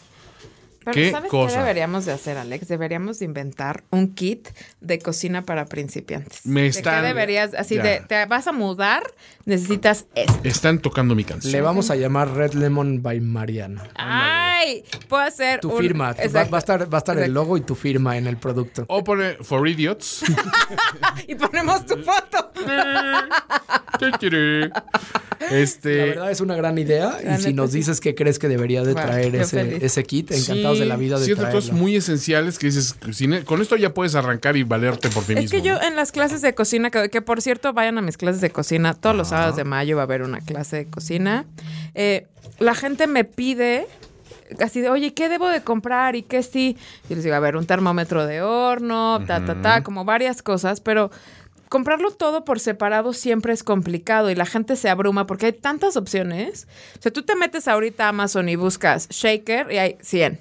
S1: Pero
S2: ¿Qué
S1: ¿sabes
S2: cosa?
S1: qué deberíamos de hacer, Alex? Deberíamos de inventar un kit de cocina para principiantes.
S2: Me
S1: ¿De
S2: están-
S1: qué deberías? Así
S2: ya.
S1: de, te vas a mudar, necesitas esto.
S2: Están tocando mi canción.
S3: Le vamos a llamar Red Lemon by Mariana.
S1: ¡Ay! Puedo hacer
S3: Tu
S1: un-
S3: firma. Va,
S1: Exacto.
S3: va a estar, va a estar el logo y tu firma en el producto.
S2: O pone For Idiots. [laughs]
S1: Y ponemos tu foto. [laughs]
S2: este.
S3: La verdad es una gran idea. Y si nos dices que crees que debería de
S1: Bueno,
S3: traer ese,
S1: feliz.
S3: ese kit, encantados
S2: sí,
S3: de la vida de
S2: ciertas
S3: traerlo.
S2: cosas muy esenciales que dices, con esto ya puedes arrancar y valerte por ti
S1: Es
S2: mismo.
S1: que yo en las clases de cocina, que, que por cierto vayan a mis clases de cocina, todos los sábados de mayo va a haber una clase de cocina. Eh, la gente me pide así de, oye, ¿qué debo de comprar? ¿Y qué sí? Yo les digo, a ver, un termómetro de horno, ta, ta, ta, como varias cosas, pero comprarlo todo por separado siempre es complicado y la gente se abruma porque hay tantas opciones. O sea, tú te metes ahorita a Amazon y buscas shaker y hay 100.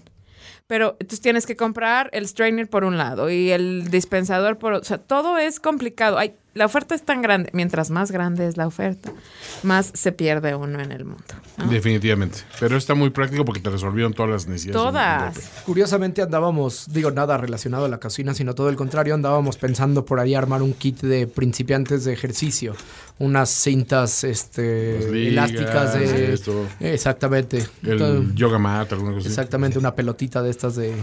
S1: Pero entonces tienes que comprar el strainer por un lado y el dispensador por otro. O sea, todo es complicado. Hay, la oferta es tan grande. Mientras más grande es la oferta, más se pierde uno en el mundo. ¿no?
S2: Definitivamente. Pero está muy práctico porque te resolvieron todas las necesidades.
S1: Todas.
S3: Curiosamente andábamos, digo nada relacionado a la cocina, sino todo el contrario, andábamos pensando por ahí armar un kit de principiantes de ejercicio. Unas cintas este,
S2: ligas,
S3: elásticas de...
S2: esto.
S3: Exactamente.
S2: El
S3: Entonces,
S2: yoga mat, alguna cosa así.
S3: Exactamente, una pelotita de estas de,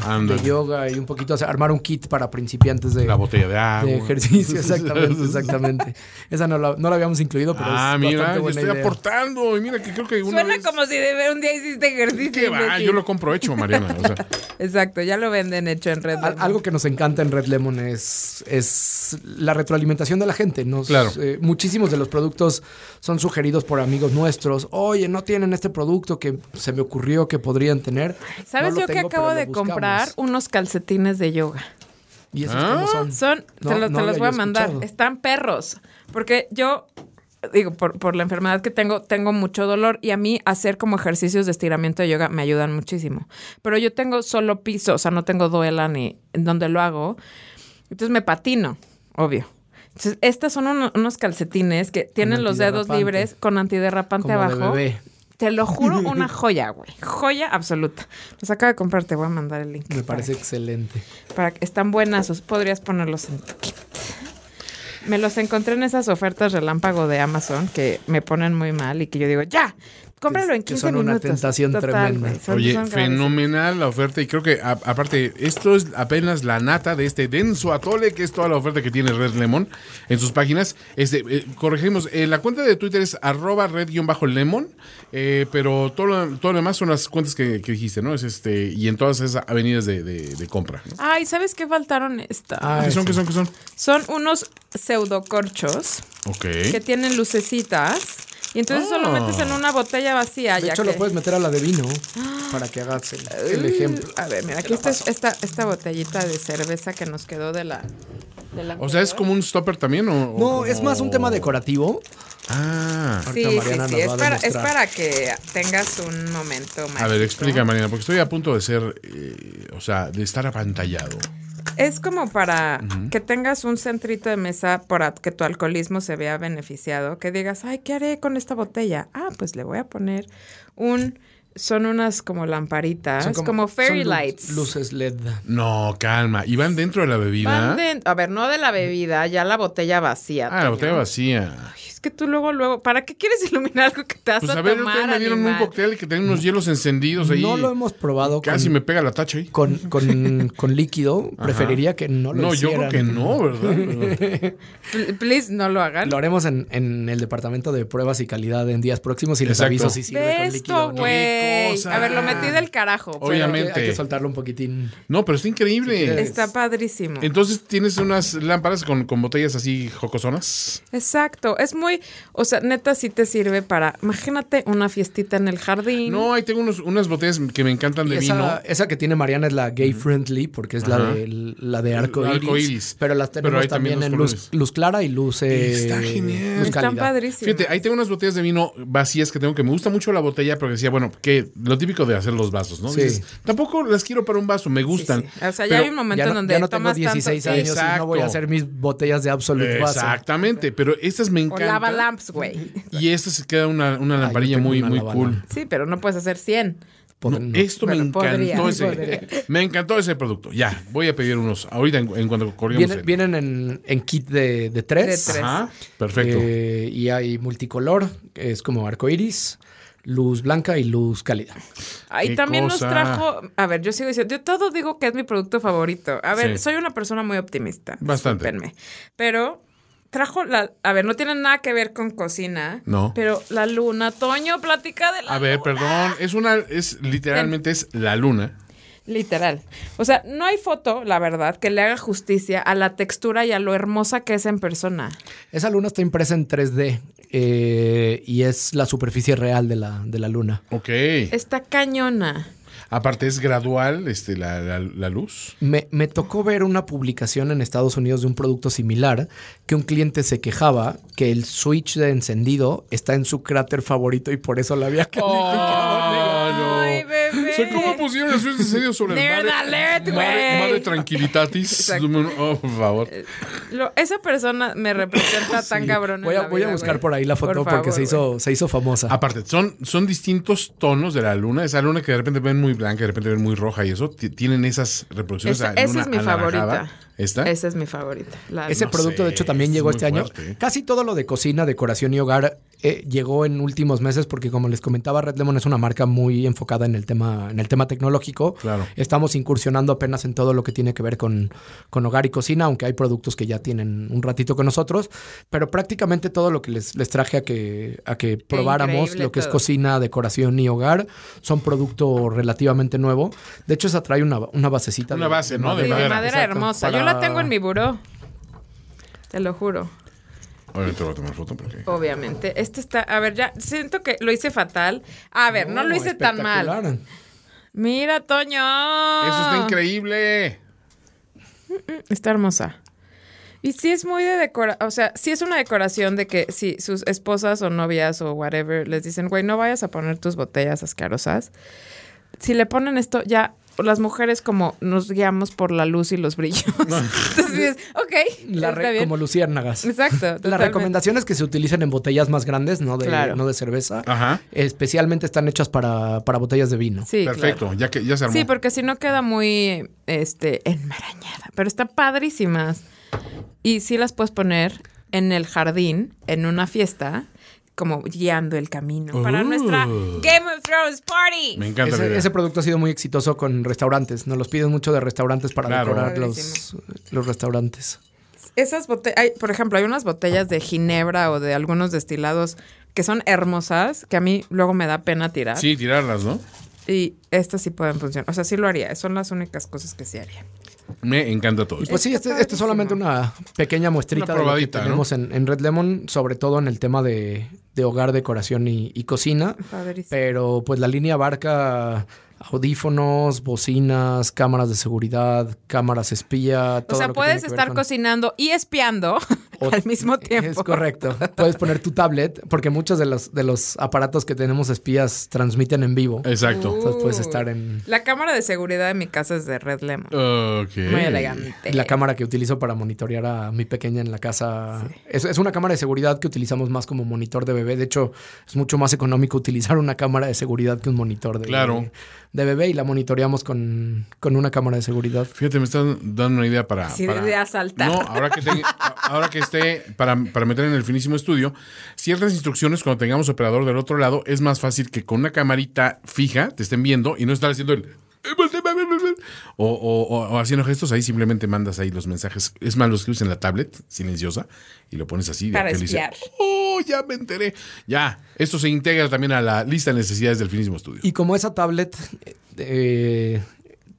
S3: yoga y un poquito, o sea, armar un kit para principiantes de,
S2: La botella de agua.
S3: de ejercicio, [laughs] exactamente, exactamente. Exactamente. Esa no la, no la habíamos incluido, pero
S2: ah,
S3: es
S2: mira, yo estoy
S3: idea.
S2: aportando. Y mira que creo que una
S1: Suena
S2: vez-
S1: como si de ver un día hiciste ejercicio.
S2: ¿Qué va? Yo lo compro hecho, Mariana. O sea, [laughs]
S1: Exacto, ya lo venden hecho en red.
S3: Al- Algo que nos encanta en Red Lemon es, es la retroalimentación de la gente. Nos,
S2: Claro.
S3: eh, muchísimos de los productos son sugeridos por amigos nuestros. Oye, no tienen este producto que se me ocurrió que podrían tener.
S1: ¿Sabes
S3: No lo
S1: yo que
S3: tengo,
S1: acabo
S3: pero lo
S1: de
S3: buscamos.
S1: comprar? Unos calcetines de yoga.
S3: ¿Y esos
S2: Ah.
S3: cómo son?
S1: Son,
S3: No,
S1: te, los-
S3: no
S1: te
S3: lo
S1: los voy a mandar.
S3: escuchado.
S1: Están perros. Porque yo, digo, por, por la enfermedad que tengo, tengo mucho dolor y a mí hacer como ejercicios de estiramiento de yoga me ayudan muchísimo. Pero yo tengo solo piso, o sea, no tengo duela ni en donde lo hago. Entonces me patino, obvio. Entonces, estos son uno- unos calcetines que tienen los dedos libres con antiderrapante
S3: Como de
S1: abajo.
S3: bebé.
S1: Te lo juro, una [laughs] joya, güey. Joya absoluta. Los acabo de comprar, te voy a mandar el link.
S3: Me
S1: para
S3: parece
S1: que-
S3: excelente.
S1: para que están buenas, podrías ponerlos en tu kit. Me los encontré en esas ofertas relámpago de Amazon que me ponen muy mal y que yo digo, ya, cómpralo en
S3: Que
S1: 15
S3: son una
S1: minutos.
S3: tentación tremenda.
S1: son-
S2: Oye,
S1: son
S2: fenomenal la oferta y creo que a- aparte esto es apenas la nata de este denso atole que es toda la oferta que tiene Red Lemon en sus páginas. Este, eh, corregimos, eh, la cuenta de Twitter es arroba red-lemon, eh, pero todo lo, todo lo demás son las cuentas que, que dijiste, ¿no? Es este y en todas esas avenidas de, de- de compra. ¿no?
S1: Ay, ¿sabes qué faltaron esta?
S3: Ah,
S2: ¿Qué son?
S3: sí.
S2: ¿Qué son? ¿Qué son?
S1: Son unos pseudocorchos
S2: Ok.
S1: que tienen lucecitas y entonces solo
S2: Ah.
S1: metes en una botella vacía.
S3: De
S1: ya
S3: hecho,
S1: que...
S3: lo puedes meter a la de vino para que hagas el, el ejemplo.
S1: A ver, mira, aquí está esta, esta botellita de cerveza que nos quedó de la... de la
S2: O sea, ¿es como un stopper también? O, o
S3: No, es más un tema decorativo.
S2: Ah.
S1: Sí, sí,
S3: Mariana
S1: sí. Es para, es para que tengas un momento mágico.
S2: A ver, explica, Marina, porque estoy a punto de ser, eh, o sea, de estar apantallado.
S1: Es como para que tengas un centrito de mesa para que tu alcoholismo se vea beneficiado. Que digas, ay, ¿qué haré con esta botella? Ah, pues le voy a poner un... Son unas como lamparitas,
S3: Son
S1: como, fairy
S3: son
S1: lights.
S3: Luces LED.
S2: No, calma. ¿Y van dentro de la bebida?
S1: Van de- a ver, no de la bebida, ya la botella vacía.
S2: Ah, la botella vacía.
S1: Ay, es que tú luego, luego, ¿para qué quieres iluminar algo que te vas
S2: Pues
S1: a,
S2: a ver,
S1: tomar,
S2: me dieron un cóctel que tenía unos hielos encendidos ahí.
S3: No lo hemos probado
S2: Casi
S3: con,
S2: me pega la tacha ahí.
S3: con, con, [laughs] con líquido. Preferiría que no lo
S2: No, yo creo
S3: hicieran.
S2: que no, ¿verdad?
S1: Pl- Please, no lo hagan.
S3: Lo haremos en, en el departamento de pruebas y calidad en días próximos y les
S2: Exacto.
S3: aviso si sirve
S1: Ve
S3: con
S1: esto,
S3: líquido o no.
S1: Güey.
S2: cosa!
S1: A ver, lo metí del carajo.
S2: Obviamente.
S3: Hay que, hay que soltarlo un poquitín.
S2: No, pero está increíble.
S1: Está padrísimo.
S2: Entonces tienes unas lámparas con, con botellas así jocosonas.
S1: Exacto. Es muy, o sea, neta sí te sirve para, imagínate una fiestita en el jardín.
S2: No, ahí tengo unos, unas botellas que me encantan de vino.
S3: esa, que tiene Mariana es la gay friendly porque es la de la de arco iris.
S2: arcoíris.
S3: Pero las tenemos
S2: también
S3: también, en luz, luz clara y luz, eh,
S2: Está genial.
S3: luz
S1: Están
S3: cálida.
S1: padrísimos.
S2: Fíjate, ahí tengo unas botellas de vino vacías que tengo que me gusta mucho la botella, pero decía, bueno, que lo típico de hacer los vasos, ¿no?
S3: Sí.
S2: Dices, tampoco las quiero para un vaso, me
S1: Sí,
S2: gustan.
S1: sí. O sea, ya
S2: Pero-
S1: hay un momento
S3: Ya
S1: en
S3: no,
S1: donde
S3: ya no tengo
S1: tomas
S3: 16
S1: tanto...
S3: años y no voy a
S2: Exacto.
S3: hacer mis botellas de Absolute Vaso.
S2: Exactamente, pero estas me
S1: O
S2: encantan.
S1: lava lamps, güey.
S2: Y esta se queda una, una lamparilla
S3: Ah, tengo
S2: muy,
S3: una
S2: muy cool.
S1: Sí, pero no puedes hacer 100.
S3: Pod-
S2: No,
S3: no.
S2: esto me encantó
S1: podría,
S2: ese.
S1: podría. [laughs]
S2: Me encantó ese producto. Ya, voy a pedir unos ahorita en, en cuanto corrigamos.
S3: Vienen, vienen en, en kit de, de tres.
S1: De tres.
S2: Ajá, perfecto.
S3: Eh, y hay multicolor, que es como arcoiris, luz blanca y luz cálida.
S1: Ahí también nos trajo, a ver, yo sigo diciendo, yo todo digo que es mi producto favorito. A ver,
S2: Sí.
S1: soy una persona muy optimista.
S2: Bastante.
S1: Pero trajo la, a ver, no tiene nada que ver con cocina.
S2: No.
S1: Pero la luna, Toño, platica de la
S2: A ver,
S1: luna.
S2: perdón, es una, es literalmente es la luna.
S1: Literal. O sea, no hay foto, la verdad, que le haga justicia a la textura y a lo hermosa que es en persona.
S3: Esa luna está impresa en 3D eh, y es la superficie real de la, de la luna.
S2: Ok.
S1: Está cañona.
S2: Aparte es gradual, este, la, la- la luz.
S3: Me, me tocó ver una publicación en Estados Unidos de un producto similar que un cliente se quejaba que el switch de encendido está en su cráter favorito y por eso la había [laughs] calificado negativo.
S1: Ay, bebé.
S2: O sea, ¿cómo pusieron el sueño serio sobre el
S1: Nerd
S2: mar?
S1: alert,
S2: Mar,
S1: güey.
S2: mar de tranquilitatis.
S1: Exacto.
S2: Oh, por favor.
S1: Lo- esa persona me representa tan cabrón.
S3: Voy a,
S1: la
S3: voy a
S1: vida,
S3: buscar
S1: güey.
S3: por ahí la foto
S1: Por
S3: porque
S1: favor,
S3: se, hizo, se hizo famosa.
S2: Aparte, son, son distintos tonos de la luna. Esa luna que de repente ven muy blanca, de repente ven muy roja y eso. ti- Tienen esas reproducciones.
S1: Esa, esa es mi favorita.
S2: ¿Esta?
S1: Esa es mi favorita. La-
S3: Ese
S2: no
S3: producto,
S2: sé,
S3: de hecho, también
S2: es
S3: llegó este año.
S2: fuerte.
S3: Casi todo lo de cocina, decoración y hogar eh, llegó en últimos meses porque, como les comentaba, Red Lemon es una marca muy enfocada en el tema tema, en el tema tecnológico.
S2: Claro.
S3: Estamos incursionando apenas en todo lo que tiene que ver con, con hogar y cocina, aunque hay productos que ya tienen un ratito con nosotros. Pero prácticamente todo lo que les, les traje a que, a que probáramos, lo que es cocina, decoración y hogar, son producto relativamente nuevo. De hecho, esa trae una, una basecita.
S2: Una base, ¿no?
S1: Sí,
S2: De
S1: de
S2: madera.
S1: hermosa. Yo la tengo en mi buró. Te lo juro.
S2: Ahorita voy a tomar foto porque.
S1: Obviamente. Este está. A ver, ya siento que lo hice fatal. A ver, no, lo hice tan mal. Mira, Toño.
S2: Eso está increíble.
S1: Está hermosa. Y sí es muy de decoración, o sea, sí es una decoración de que si sus esposas o novias o whatever les dicen, güey, no vayas a poner tus botellas asquerosas. Si le ponen esto, ya las mujeres como nos guiamos por la luz y los brillos. [laughs] Entonces dices, ok,
S3: La
S1: está bien.
S3: como luciérnagas.
S1: Exacto.
S3: La
S1: totalmente.
S3: recomendación es que se utilicen en botellas más grandes, no de,
S1: Claro.
S3: no de cerveza.
S2: Ajá.
S3: Especialmente están hechas para, para botellas de vino.
S1: Sí,
S2: Perfecto,
S1: claro.
S2: ya que ya se armó.
S1: Sí, porque si no queda muy este enmarañada, pero están padrísimas. Y sí las puedes poner en el jardín, en una fiesta, como guiando el camino para
S2: Uh.
S1: nuestra Game of Thrones party.
S2: Me encanta
S3: Ese, ese producto ha sido muy exitoso con restaurantes. Nos los piden mucho de restaurantes para
S2: Claro.
S3: decorar los, los restaurantes.
S1: Esas botellas, por ejemplo, hay unas botellas de ginebra o de algunos destilados que son hermosas, que a mí luego me da pena tirar.
S2: Sí, tirarlas, ¿no?
S1: Y estas sí pueden funcionar. O sea, sí lo haría. Son las únicas cosas que sí haría.
S2: Me encanta todo.
S3: Y
S2: esto.
S3: pues sí, este, este es solamente una pequeña muestrita
S2: Una
S3: de lo que tenemos en, en Red Lemon, sobre todo en el tema de, de hogar, decoración y, y cocina.
S1: Padrísimo.
S3: Pero pues la línea abarca audífonos, bocinas, cámaras de seguridad, cámaras espía.
S1: O
S3: todo
S1: sea,
S3: lo que
S1: puedes
S3: tiene que ver
S1: estar
S3: con-
S1: cocinando y espiando
S3: O-
S1: al mismo tiempo.
S3: Es correcto. Puedes poner tu tablet, porque muchos de los, de los aparatos que tenemos espías transmiten en vivo.
S2: Exacto.
S3: Entonces puedes estar en
S1: La cámara de seguridad de mi casa es de Red Lemon.
S2: Ok.
S1: Muy elegante.
S3: la cámara que utilizo para monitorear a mi pequeña en la casa. Es, es una cámara de seguridad que utilizamos más como monitor de bebé. De hecho, es mucho más económico utilizar una cámara de seguridad que un monitor de,
S2: Claro.
S3: de bebé y la monitoreamos con, con una cámara de seguridad.
S2: Fíjate, me están dando una idea para.
S1: Sí,
S2: para-
S1: de asaltar.
S2: No, ahora que, tenga- ahora que [laughs] esté para, para meter en el finísimo estudio, ciertas instrucciones cuando tengamos operador del otro lado, es más fácil que con una camarita fija te estén viendo y no estar haciendo el. O, o- o- o haciendo gestos, ahí simplemente mandas ahí los mensajes. Es más, los escribes en la tablet, silenciosa, y lo pones así.
S1: Para
S2: dice,
S1: espiar.
S2: oh, ya me enteré. Ya, esto se integra también a la lista de necesidades del finísimo estudio.
S3: Y como esa tablet, eh,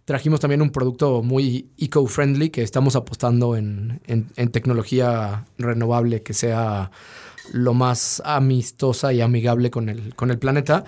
S3: trajimos también un producto muy eco-friendly que estamos apostando en, en- en tecnología renovable que sea lo más amistosa y amigable con el, con el planeta.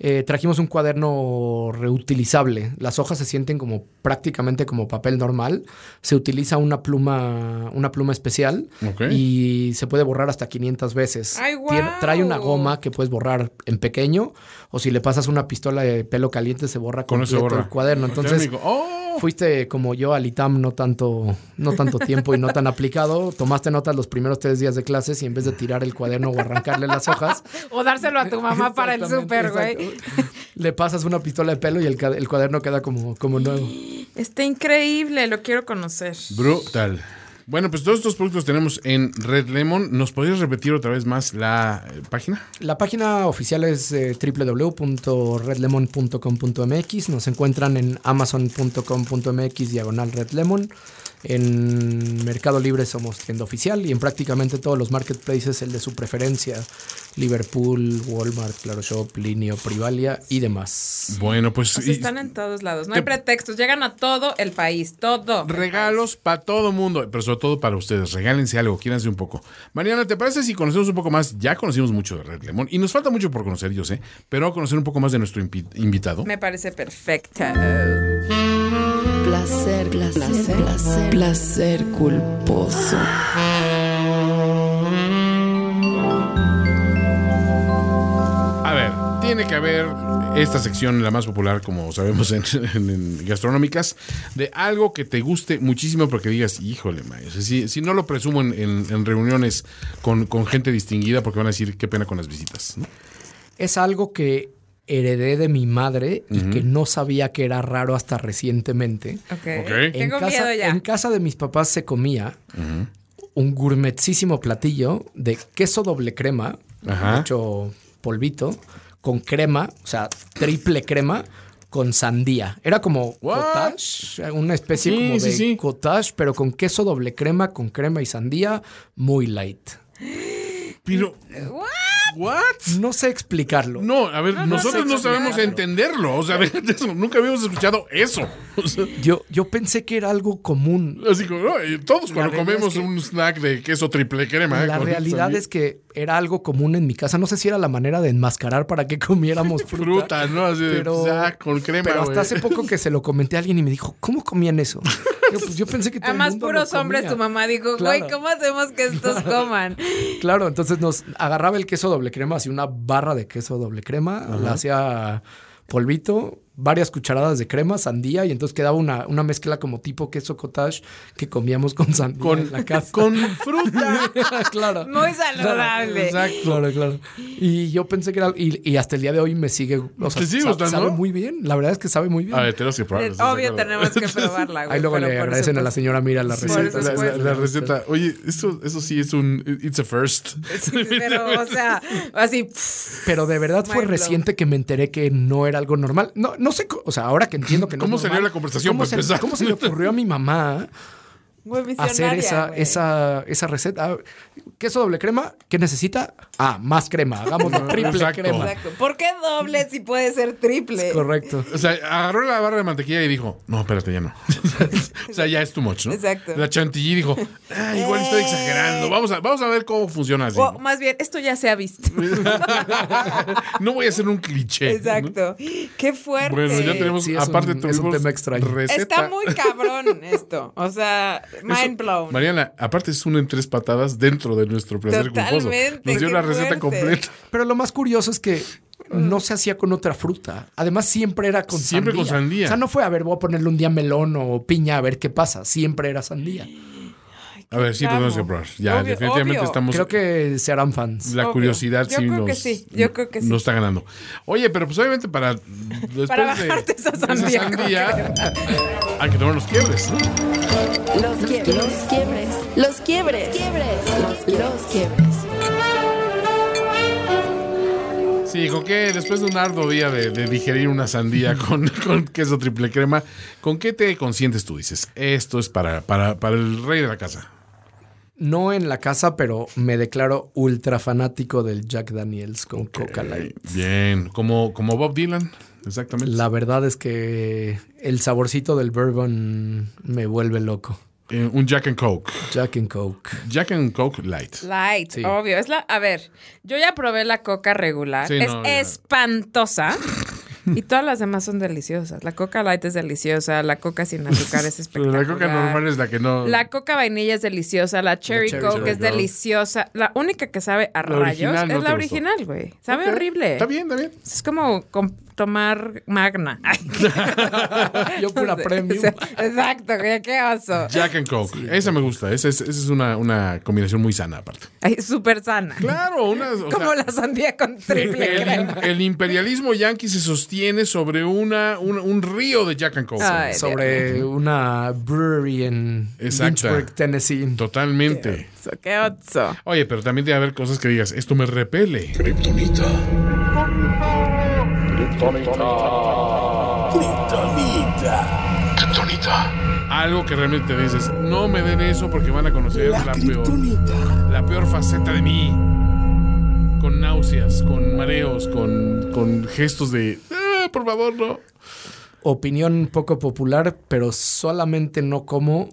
S3: Eh, trajimos un cuaderno reutilizable. Las hojas se sienten como prácticamente como papel normal. Se utiliza una pluma, una pluma especial
S2: Ok.
S3: y se puede borrar hasta 500 veces.
S1: ¡Ay,
S3: Tiene-
S1: guau!
S3: trae una goma que puedes borrar en pequeño o si le pasas una pistola de pelo caliente se borra
S2: Con
S3: completo
S2: borra.
S3: el cuaderno. Entonces.
S2: ¡Oh!
S3: Fuiste como yo al ITAM no tanto, no tanto tiempo y no tan aplicado. Tomaste notas los primeros tres días de clases y en vez de tirar el cuaderno o arrancarle las hojas, [laughs]
S1: O dárselo a tu mamá para el súper, güey.
S3: Le pasas una pistola de pelo y el, ca- el cuaderno queda como, como nuevo. [gasps]
S1: Está increíble, lo quiero conocer.
S2: Brutal. Bueno, pues todos estos productos tenemos en Red Lemon. ¿Nos podrías repetir otra vez más la eh, página?
S3: La página oficial es eh, www.redlemon.com.mx. Nos encuentran en amazon.com.mx diagonal redlemon. En Mercado Libre somos tienda oficial y en prácticamente todos los marketplaces el de su preferencia. Liverpool, Walmart, Claro Shop, Linio, Privalia y demás.
S2: Bueno, pues y-
S1: están en todos lados. No hay
S2: Te-
S1: pretextos. Llegan a todo el país. Todo.
S2: regalos para todo mundo, pero sobre todo para ustedes. Regálense algo, quírense un poco. Mariana, ¿te parece si conocemos un poco más? Ya conocimos mucho de Red Lemon y nos falta mucho por conocer, yo sé, pero conocer un poco más de nuestro invitado.
S1: Me parece perfecto.
S4: Placer, placer, placer, placer culposo.
S2: A ver, tiene que haber esta sección, la más popular, como sabemos en, en- en gastronómicas, de algo que te guste muchísimo porque digas, híjole, ma, o sea, si, si no lo presumo en, en- en reuniones con, con gente distinguida porque van a decir qué pena con las visitas. ¿no?
S3: Es algo que heredé de mi madre y que no sabía que era raro hasta recientemente.
S1: Ok.
S2: Ok.
S3: En
S1: Tengo
S3: casa,
S1: miedo ya.
S3: en casa de mis papás se comía un gourmetísimo platillo de queso doble crema,
S2: Ajá.
S3: hecho polvito, con crema, o sea, triple crema, con sandía. Era como
S2: What?
S3: cottage, una especie
S2: Sí,
S3: como
S2: sí,
S3: de
S2: sí.
S3: cottage, pero con queso doble crema, con crema y sandía, muy light.
S2: Pero. [gasps] ¿What?
S3: No sé explicarlo.
S2: No, a ver, nosotros no
S1: sé
S2: sabemos entenderlo. O sea, [laughs] eso, nunca habíamos escuchado eso. O sea,
S3: Yo, yo pensé que era algo común.
S2: así como, no, todos
S3: La
S2: cuando comemos
S3: es que-
S2: un snack de queso triple crema.
S3: La realidad es que era algo común en mi casa. No sé si era la manera de enmascarar para que [laughs] comiéramos [laughs] fruta.
S2: Fruta, ¿no? Así de,
S3: Pero,
S2: pues, con crema.
S3: pero hasta hace poco que se lo comenté a alguien y me dijo, ¿cómo comían eso? [laughs] Yo, pues, yo pensé que todo el
S1: Además,
S3: mundo
S1: puros
S3: lo
S1: hombres, tu mamá dijo,
S3: Claro.
S1: güey, ¿cómo hacemos que estos coman?
S3: Claro, entonces nos agarraba el queso doble crema, así una barra de queso doble crema, la hacía polvito, varias cucharadas de crema, sandía, y entonces quedaba una, una mezcla como tipo queso cottage que comíamos con sandía
S2: Con,
S3: en la casa.
S2: con fruta. [laughs]
S3: claro.
S1: Muy saludable.
S2: Exacto.
S3: Claro, claro. Y yo pensé que era. Y, y hasta el día de hoy me sigue. O sea,
S2: ¿Te sigue
S3: sa-
S2: gustando?
S3: Sabe muy bien. La verdad es que sabe muy bien.
S2: A ver, tenemos que probarlo. ¿estás de
S1: Obvio tenemos que probarla, güey.
S3: Ahí luego le agradecen a la señora Mira la
S1: Sí,
S3: receta.
S2: La, la-
S1: supuesto.
S2: la receta. Oye, esto, eso sí es un. It's a first.
S1: Sí, pero, o sea, así. pff,
S3: Pero de verdad fue reciente que me enteré que no era algo normal. No, no sé, o sea, ahora que entiendo que no
S2: ¿Cómo
S3: normal,
S2: la conversación,
S3: ¿Cómo
S2: para
S3: se,
S2: empezar?
S3: cómo se le ocurrió a mi mamá
S1: Muy
S3: hacer esa, esa, esa receta? Ah, ¿Queso doble crema? ¿Qué necesita? Ah, más crema. Hagamos [laughs] triple
S2: Exacto.
S3: crema.
S1: Exacto. ¿Por qué doble si puede ser triple?
S3: Correcto.
S2: O sea, agarró la barra de mantequilla y dijo, no, espérate, ya no. [laughs] o sea, ya es too much, ¿no?
S1: Exacto.
S2: La chantilly dijo, ah, igual estoy exagerando. Vamos a, vamos a ver cómo funciona así.
S1: O más bien, esto ya se ha visto. [laughs]
S2: no voy a hacer un cliché. ¿no?
S1: Exacto. Qué fuerte.
S2: Bueno, ya tenemos,
S3: Sí, es
S2: aparte
S3: un- es un
S2: tuvimos
S3: tema extraño.
S2: receta.
S1: Está muy cabrón esto. O sea, mind blown.
S2: Mariana, aparte es una en tres patadas dentro de nuestro placer culposo. Nos dio la receta
S1: fuerte.
S2: completa.
S3: Pero lo más curioso es que no se hacía con otra fruta. Además, siempre era con
S2: Siempre
S3: sandía.
S2: con sandía.
S3: O sea, no fue a ver, voy a ponerle un día melón o piña a ver qué pasa. Siempre era sandía.
S2: A ver, sí, tenemos que
S1: Amo.
S2: probar. Ya,
S1: Obvio,
S2: definitivamente
S1: obvio.
S2: estamos.
S3: Creo que se harán fans.
S2: La
S1: Obvio.
S2: curiosidad
S1: Yo
S2: sí
S1: creo
S2: nos,
S1: que sí, yo creo que sí.
S2: nos está ganando. Oye, pero pues obviamente para después
S1: Para
S2: de
S1: bajarte esa sandía,
S2: sandía, hay que tomar los quiebres. ¿no?
S4: Los quiebres. Los quiebres. Los quiebres. Los, los quiebres.
S2: Sí, con qué después de un arduo día de, de digerir una sandía con, [laughs] con queso triple crema, ¿con qué te consientes tú? Dices, esto es para, para, para el rey de la casa.
S3: No en la casa, pero me declaro ultra fanático del Jack Daniels con Coca Light.
S2: Bien, como, como Bob Dylan, exactamente.
S3: La verdad es que el saborcito del bourbon me vuelve loco.
S2: Eh, un Jack and Coke.
S3: Jack and Coke.
S2: Jack and Coke Light.
S1: Light,
S3: Sí.
S1: obvio. Es la, a ver, yo ya probé la coca regular.
S2: Sí,
S1: es
S2: no,
S1: espantosa. Y todas las demás son deliciosas. La coca light es deliciosa, la coca sin azúcar es espectacular. [laughs]
S2: la coca normal es la que no.
S1: La coca vainilla es deliciosa, la cherry,
S3: cherry
S1: coke es deliciosa. La única que sabe a
S2: La
S1: rayos
S2: no
S1: es la original, güey. Sabe horrible.
S2: Está bien, está bien.
S1: Es como com- tomar magna. [laughs] Ay. [laughs]
S3: Yo pura premium.
S1: Exacto, güey, qué oso.
S2: Jack and Coke. esa me gusta. Esa es, esa es una, una combinación muy sana, aparte.
S1: Ay, súper sana.
S2: Claro, una. o
S1: Como
S2: sea,
S1: la sandía con triple
S2: el,
S1: crema.
S2: el imperialismo yanqui se sostiene sobre una, un, un río de Jack and Coke.
S1: Ay,
S3: Sobre una brewery en
S2: Exacto.
S3: Lynchburg, Tennessee.
S2: Totalmente.
S1: oso, Qué oso.
S2: Oye, pero también debe haber cosas que digas, esto me repele. Algo que realmente dices, no me den eso porque van a conocer la, peor, la peor faceta de mí. Con náuseas, con mareos, con, con gestos de, "Ah, [laughs] por favor, no.
S3: Opinión poco popular, pero solamente no como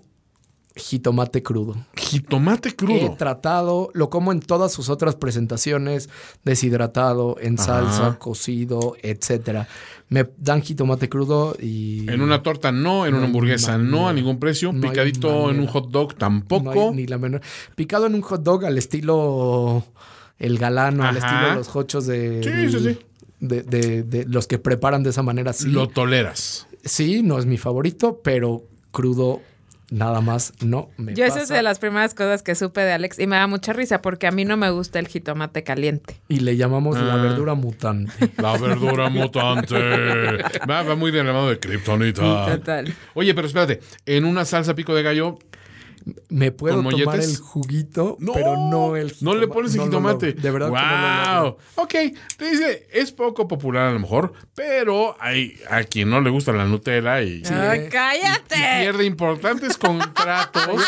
S3: jitomate crudo.
S2: Jitomate
S3: He
S2: crudo.
S3: tratado, lo como en todas sus otras presentaciones, deshidratado, en
S2: Ajá.
S3: salsa, cocido, etcétera. Me dan jitomate crudo y
S2: En una torta no, en una
S3: No,
S2: hamburguesa
S3: no,
S2: no, a
S3: no.
S2: ningún precio.
S3: No
S2: Picadito en un hot dog
S3: no
S2: tampoco.
S3: hay ni la menor. Picado en un hot dog al estilo el galano, al estilo de los hochos de,
S2: Sí, sí, sí.
S3: De, de- de los que preparan de esa manera. Sí,
S2: Lo toleras.
S3: sí, no es mi favorito, pero crudo nada más no me
S1: Yo esa es de las primeras cosas que supe de Alex y me da mucha risa porque a mí no me gusta el jitomate caliente.
S3: Y le llamamos la
S2: Ah.
S3: verdura mutante.
S2: La verdura [laughs] mutante. Va, va muy de la mano de Kryptonita.
S1: Total.
S2: Oye, pero espérate. En una salsa pico de gallo,
S3: Me puedo
S2: ¿Con
S3: tomar
S2: molletes?
S3: el juguito, pero no el
S2: No le pones el jitomate.
S3: De verdad que no lo
S2: wow. ok, te dice, es poco popular a lo mejor, pero hay a quien no le gusta la Nutella y,
S1: Ay,
S2: y
S1: ¡Cállate!
S2: pierde importantes contratos.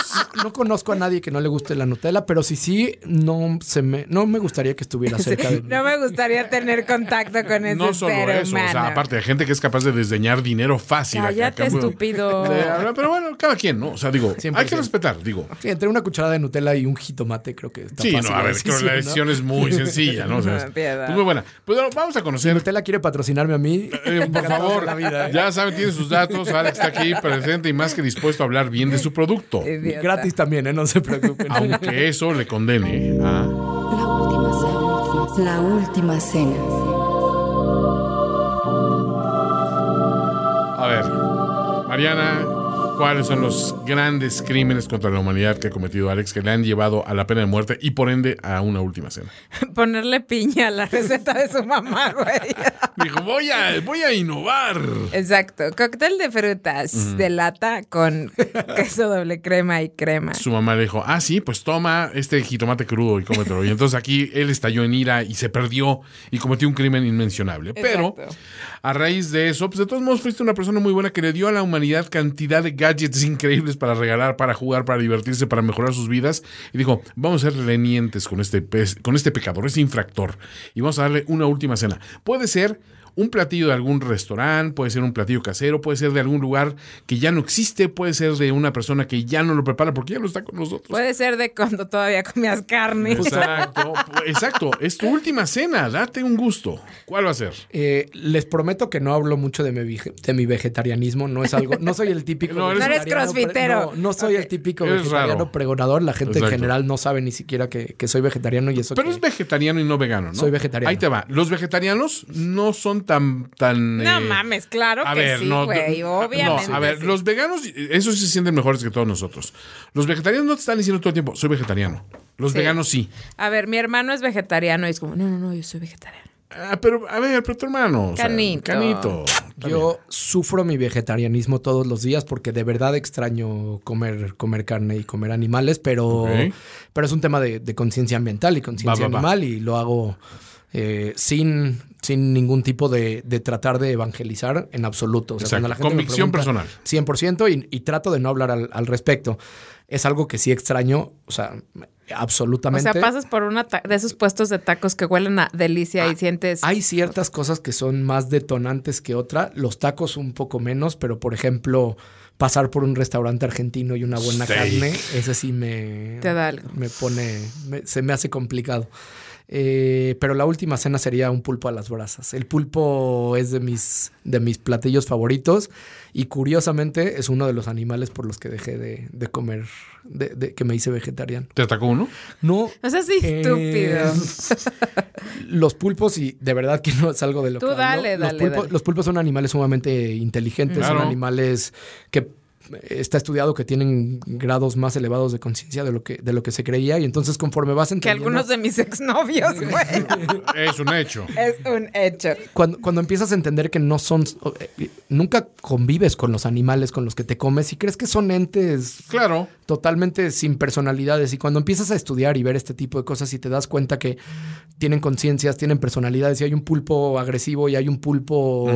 S3: No conozco a nadie que no le guste la Nutella, pero si sí, no se me, no me gustaría que estuviera cerca de mí.
S1: No me gustaría tener contacto con ese
S2: No solo
S1: ser
S2: eso, o sea, aparte de gente que es capaz de desdeñar dinero fácil.
S1: Cállate,
S2: cambio
S1: estúpido.
S2: de- pero bueno, cada quien, ¿no? O sea, digo, hay
S3: 100%.
S2: que respetar, digo.
S3: Sí, entre una cucharada de Nutella y un jitomate creo que está
S2: Sí,
S3: fácil
S2: no, a ver, creo que la
S3: decisión,
S2: es muy [laughs] sencilla, ¿no? O sea, es- pues muy buena. Pues bueno, vamos a
S3: Si
S2: conocer
S3: Nutella quiere patrocinarme a mí,
S2: Eh, por [laughs] favor,
S3: de la vida, ¿eh?
S2: ya saben, tiene sus datos. Alex está aquí presente y más que dispuesto a hablar bien de su producto.
S1: Idiota.
S3: Gratis también, ¿eh? No se preocupen.
S2: Aunque [laughs] eso le condene a.
S4: La última cena. La última cena.
S2: A ver, Mariana, ¿cuáles son los grandes crímenes contra la humanidad que ha cometido Alex que le han llevado a la pena de muerte y por ende a una última cena? [laughs]
S1: Ponerle piña a la receta de su mamá, güey. [laughs]
S2: Dijo, voy a, voy a innovar.
S1: Exacto. Cóctel de frutas de lata con queso doble crema y crema.
S2: Su mamá le dijo, ah, sí, pues toma este jitomate crudo y cómetelo. Y entonces aquí él estalló en ira y se perdió y cometió un crimen inmencionable. Pero a raíz de eso, pues de todos modos fuiste una persona muy buena que le dio a la humanidad cantidad de gadgets increíbles para regalar, para jugar, para divertirse, para mejorar sus vidas. Y dijo, vamos a ser lenientes con este, con este pecador, este infractor. Y vamos a darle una última cena. Puede ser un platillo de algún restaurante, puede ser un platillo casero, puede ser de algún lugar que ya no existe, puede ser de una persona que ya no lo prepara porque ya no está con nosotros.
S1: Puede ser de cuando todavía comías carne.
S2: Exacto, [laughs] exacto. Es tu última cena, date un gusto. ¿Cuál va a ser?
S3: Eh, les prometo que no hablo mucho de mi, de mi vegetarianismo. No es algo. No soy el típico. [laughs]
S2: No, eres-
S1: No eres crossfitero.
S3: No, no soy el típico
S2: Eres
S3: vegetariano
S2: raro.
S3: pregonador. La gente
S2: Exacto.
S3: en general no sabe ni siquiera que, que soy vegetariano y eso.
S2: Pero
S3: que-
S2: es vegetariano y no vegano, ¿no?
S3: Soy vegetariano.
S2: Ahí te va. Los vegetarianos no son tan. tan
S1: No
S2: eh,
S1: mames, claro
S2: a
S1: que
S2: ver,
S1: sí,
S2: no,
S1: güey.
S2: no,
S1: Obviamente.
S2: No, a ver,
S1: sí.
S2: los veganos, esos sí se sienten mejores que todos nosotros. Los vegetarianos no te están diciendo todo el tiempo, soy vegetariano. Los
S1: Sí.
S2: veganos sí.
S1: A ver, mi hermano es vegetariano y es como, no, no, no, yo soy vegetariano.
S2: Ah, pero, a ver, pero tu hermano. o sea,
S1: Canito.
S2: canito.
S3: Yo sufro mi vegetarianismo todos los días porque de verdad extraño comer, comer carne y comer animales, pero, pero es un tema de, de conciencia ambiental y conciencia
S2: va,
S3: animal y lo hago eh, sin, sin ningún tipo de, de tratar de evangelizar en absoluto. O sea, cuando la gente me
S2: Convicción
S3: pregunta,
S2: personal.
S3: 100% y, y trato de no hablar al, al respecto. Es algo que sí extraño, o sea,
S1: O
S3: absolutamente.
S1: sea, pasas por una ta- de esos puestos de tacos que huelen a delicia y sientes...
S3: Ah, Hay ciertas cosas que son más detonantes que otra. Los tacos un poco menos, pero por ejemplo, pasar por un restaurante argentino y una buena
S2: Steak.
S3: carne, ese sí me,
S1: Te da algo.
S3: me pone, me- se me hace complicado. Eh, pero la última cena sería un pulpo a las brasas. El pulpo es de mis, de mis platillos favoritos y curiosamente es uno de los animales por los que dejé de, de comer, de, de- que me hice vegetariano.
S2: ¿Te atacó uno?
S3: No.
S1: No seas estúpido.
S3: Eh, los pulpos, y de verdad que no es algo de lo
S1: Tú
S3: que hablo,
S1: dale,
S3: los,
S1: dale,
S3: pulpos,
S1: dale.
S3: los pulpos son animales sumamente inteligentes,
S2: Claro.
S3: son animales que está estudiado que tienen grados más elevados de conciencia de lo que de lo que se creía y entonces conforme vas
S1: que
S3: entendiendo
S1: algunos de mis exnovios, güey.
S2: Es un hecho.
S1: es un hecho.
S3: cuando, cuando empiezas a entender que no son eh, nunca convives con los animales con los que te comes y crees que son entes
S2: Claro.
S3: totalmente sin personalidades. Y cuando empiezas a estudiar y ver este tipo de cosas y te das cuenta que tienen conciencias, tienen personalidades, y hay un pulpo agresivo y hay un pulpo